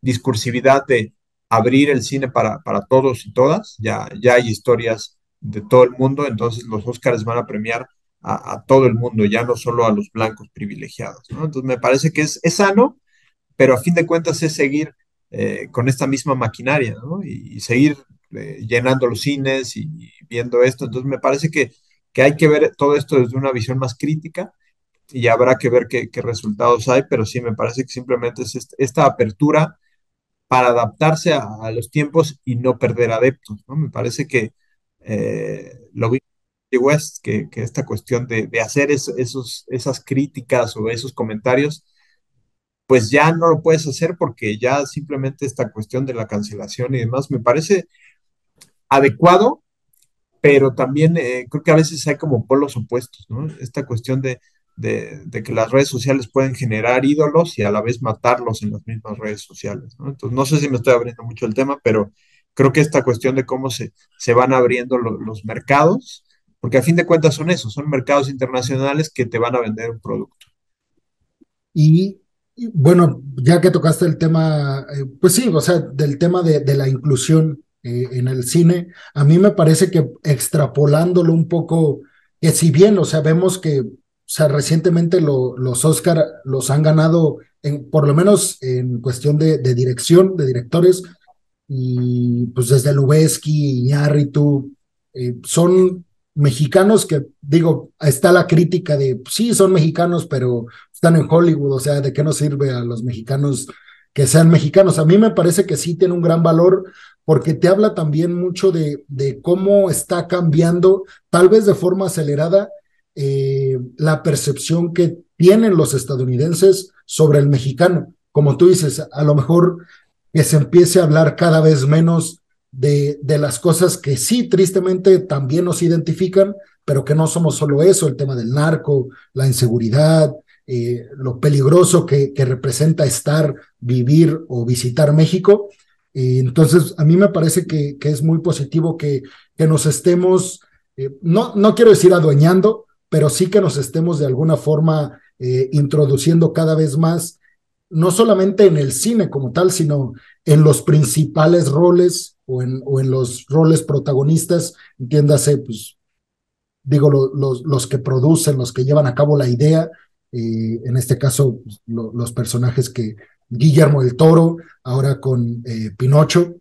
Speaker 2: discursividad de abrir el cine para, para todos y todas. Ya, ya hay historias de todo el mundo, entonces los Óscares van a premiar a, todo el mundo, ya no solo a los blancos privilegiados. Entonces me parece que es, es sano, pero a fin de cuentas es seguir eh, con esta misma maquinaria ¿no? y, seguir eh, llenando los cines y, viendo esto. Entonces me parece que, que, hay que ver todo esto desde una visión más crítica y habrá que ver qué, resultados hay, pero sí me parece que simplemente es esta, apertura para adaptarse a, los tiempos y no perder adeptos, ¿no? Me parece que eh, lo vi West, que, que esta cuestión de, hacer esos, esas críticas o esos comentarios, pues ya no lo puedes hacer porque ya simplemente esta cuestión de la cancelación y demás me parece adecuado, pero también eh, creo que a veces hay como polos opuestos, ¿no? Esta cuestión de, de, que las redes sociales pueden generar ídolos y a la vez matarlos en las mismas redes sociales. ¿no? Entonces, no sé si me estoy abriendo mucho el tema, pero creo que esta cuestión de cómo se, se van abriendo los mercados, porque a fin de cuentas son eso, son mercados internacionales que te van a vender un producto.
Speaker 1: Y, bueno, ya que tocaste el tema, eh, pues sí, o sea, del tema de, de la inclusión eh, en el cine, a mí me parece que extrapolándolo un poco, que si bien, o sea, vemos que o sea, recientemente los Oscar los han ganado, en, por lo menos en cuestión de, dirección, de directores, y pues desde Lubeski, Iñárritu, eh, son mexicanos que, digo, está la crítica de, sí, son mexicanos, pero están en Hollywood, o sea, ¿de qué nos sirve a los mexicanos que sean mexicanos? A mí me parece que sí tiene un gran valor porque te habla también mucho de, de cómo está cambiando, tal vez de forma acelerada, eh, la percepción que tienen los estadounidenses sobre el mexicano. Como tú dices, a lo mejor que se empiece a hablar cada vez menos de, de las cosas que sí, tristemente, también nos identifican, pero que no somos solo eso, el tema del narco, la inseguridad, eh, lo peligroso que, que, representa estar, vivir o visitar México. Entonces, a mí me parece que, que es muy positivo que, que nos estemos, eh, no, no quiero decir adueñando, pero sí que nos estemos de alguna forma eh, introduciendo cada vez más, no solamente en el cine como tal, sino en los principales roles o en, o en los roles protagonistas, entiéndase, pues, digo, los, los que producen, los que llevan a cabo la idea, eh, en este caso, pues, los personajes que Guillermo del Toro, ahora con eh, Pinocho.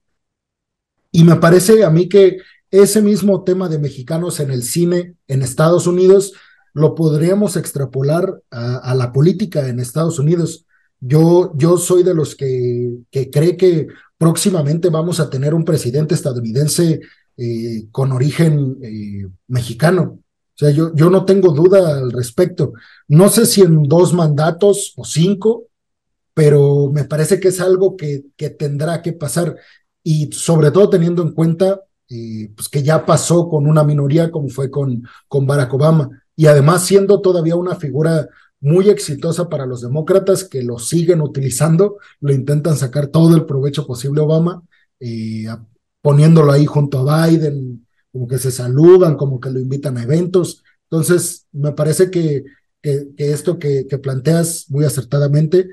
Speaker 1: Y me parece a mí que ese mismo tema de mexicanos en el cine en Estados Unidos lo podríamos extrapolar a, la política en Estados Unidos. Yo, yo soy de los que, que cree que próximamente vamos a tener un presidente estadounidense eh, con origen eh, mexicano. O sea, yo, yo no tengo duda al respecto. No sé si en dos mandatos o cinco, pero me parece que es algo que, que tendrá que pasar. Y sobre todo teniendo en cuenta pues que ya pasó con una minoría como fue con, con Barack Obama. Y además siendo todavía una figura muy exitosa para los demócratas que lo siguen utilizando, lo intentan sacar todo el provecho posible a Obama, eh, poniéndolo ahí junto a Biden, como que se saludan, como que lo invitan a eventos. Entonces, me parece que, que, esto que, planteas muy acertadamente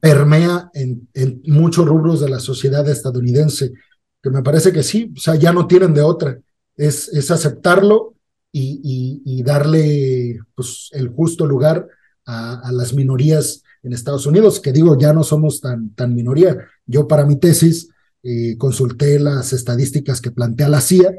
Speaker 1: permea en, en muchos rubros de la sociedad estadounidense que me parece que sí, o sea, ya no tienen de otra, es, es aceptarlo y, y, darle pues, el justo lugar a, las minorías en Estados Unidos, que digo, ya no somos tan, tan minoría. Yo para mi tesis eh, consulté las estadísticas que plantea la CIA,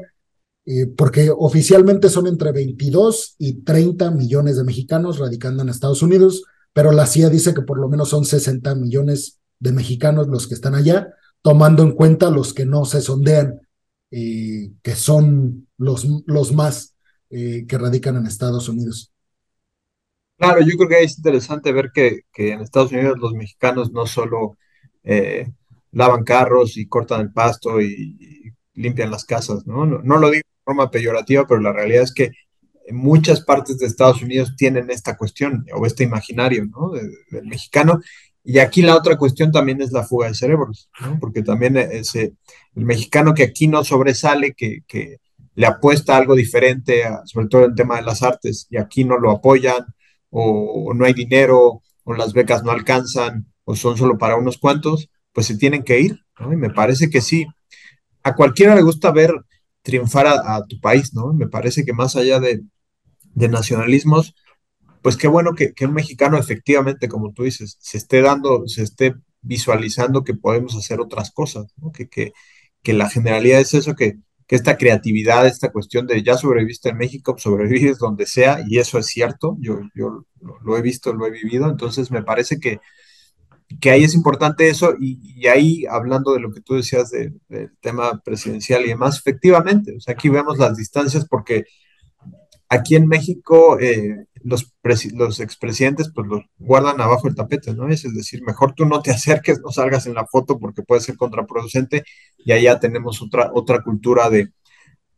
Speaker 1: eh, porque oficialmente son entre 22 y 30 millones de mexicanos radicando en Estados Unidos, pero la CIA dice que por lo menos son 60 millones de mexicanos los que están allá, tomando en cuenta los que no se sondean, eh, que son los, los más eh, que radican en Estados Unidos.
Speaker 2: Claro, yo creo que es interesante ver que, en Estados Unidos los mexicanos no solo eh, lavan carros y cortan el pasto y, limpian las casas, ¿no? ¿no? lo digo de forma peyorativa, pero la realidad es que muchas partes de Estados Unidos tienen esta cuestión o este imaginario, ¿no? del mexicano y aquí la otra cuestión también es la fuga de cerebros, ¿no? porque también ese, el mexicano que aquí no sobresale, que, que le apuesta a algo diferente, sobre todo en el tema de las artes, y aquí no lo apoyan, o, no hay dinero, o las becas no alcanzan, o son solo para unos cuantos, pues se tienen que ir, ¿no? Y me parece que sí. A cualquiera le gusta ver triunfar a, tu país, ¿no? Me parece que más allá de, de nacionalismos, pues qué bueno que, un mexicano efectivamente, como tú dices, se esté dando, se esté visualizando que podemos hacer otras cosas, que, que, que, la generalidad es eso, que, que esta creatividad, esta cuestión de ya sobreviviste en México, *laughs* sobrevives donde sea, y eso es cierto, yo, yo lo, he visto, lo he vivido, entonces me parece que, que ahí es importante eso, y, ahí hablando de lo que tú decías del tema presidencial y demás, efectivamente, aquí vemos las distancias porque aquí en México eh, los, los expresidentes pues los guardan abajo el tapete, ¿no? Es decir, mejor tú no te *laughs* acerques, no salgas en la foto porque puede ser contraproducente y allá tenemos otra, otra cultura de,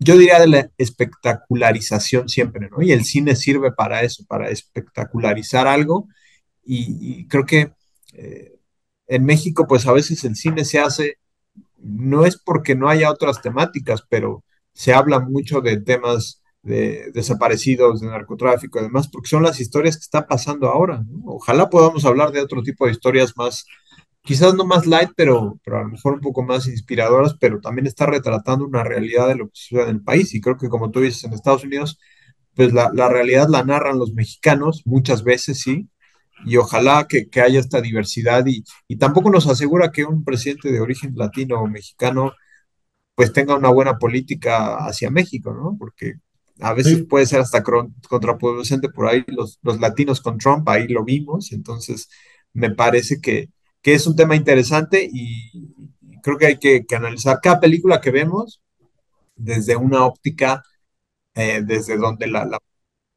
Speaker 2: yo diría de la espectacularización siempre, ¿no? Y el cine sirve para eso, para espectacularizar algo y creo que eh, en México, pues a veces el cine se hace, no es porque no haya otras temáticas, pero se habla mucho de temas de desaparecidos, de narcotráfico y demás, porque son las historias que está pasando ahora. Ojalá podamos hablar de otro tipo de historias más, quizás no más light, pero, pero a lo mejor un poco más inspiradoras, pero también está retratando una realidad de lo que sucede en el país. Y creo que como tú dices, en Estados Unidos, pues la, la realidad la narran los mexicanos, muchas veces sí, y ojalá que, haya esta diversidad y, tampoco nos asegura que un presidente de origen latino o mexicano pues tenga una buena política hacia México, ¿no? Porque a veces puede ser hasta contraproducente por ahí los, los, latinos con Trump, ahí lo vimos, entonces me parece que, es un tema interesante y creo que hay que, analizar cada película que vemos desde una óptica, eh, desde donde la, la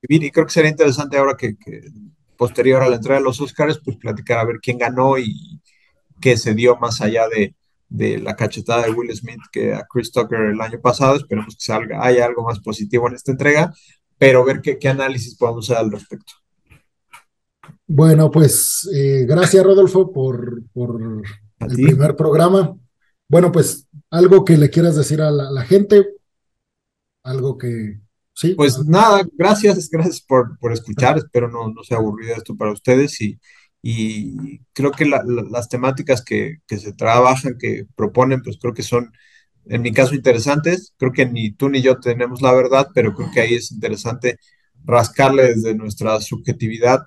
Speaker 2: y creo que sería interesante ahora que, posterior a la entrega de los Oscars, pues platicar a ver quién ganó y qué se dio más allá de, la cachetada de Will Smith que a Chris Tucker el año pasado. Esperemos que salga, haya algo más positivo en esta entrega, pero ver qué, análisis podemos hacer al respecto.
Speaker 1: Bueno, pues eh, gracias Rodolfo por, el primer programa. Bueno, pues algo que le quieras decir a la gente, algo que,
Speaker 2: pues nada, gracias, gracias por, escuchar. *laughs* Espero no, no sea aburrido esto para ustedes y, y creo que las temáticas que, se trabajan, que proponen, pues creo que son, en mi caso, interesantes. Creo que ni tú ni yo tenemos la verdad, pero creo que ahí es interesante rascarle desde nuestra subjetividad,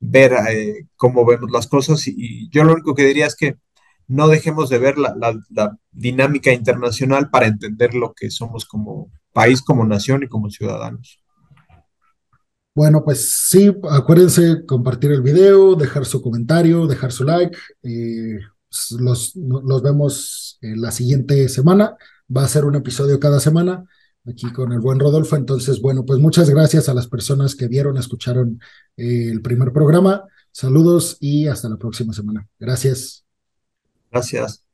Speaker 2: ver eh, cómo vemos las cosas y, yo lo único que diría es que no dejemos de ver la, la dinámica internacional para entender lo que somos como país, como nación y como ciudadanos.
Speaker 1: Bueno, pues sí, acuérdense compartir el video, dejar su comentario, dejar su like. Eh, los, los vemos la siguiente semana. Va a ser un episodio cada semana aquí con el buen Rodolfo. Entonces, bueno, pues muchas gracias a las personas que vieron, escucharon eh, el primer programa. Saludos y hasta la próxima semana. Gracias.
Speaker 2: Gracias.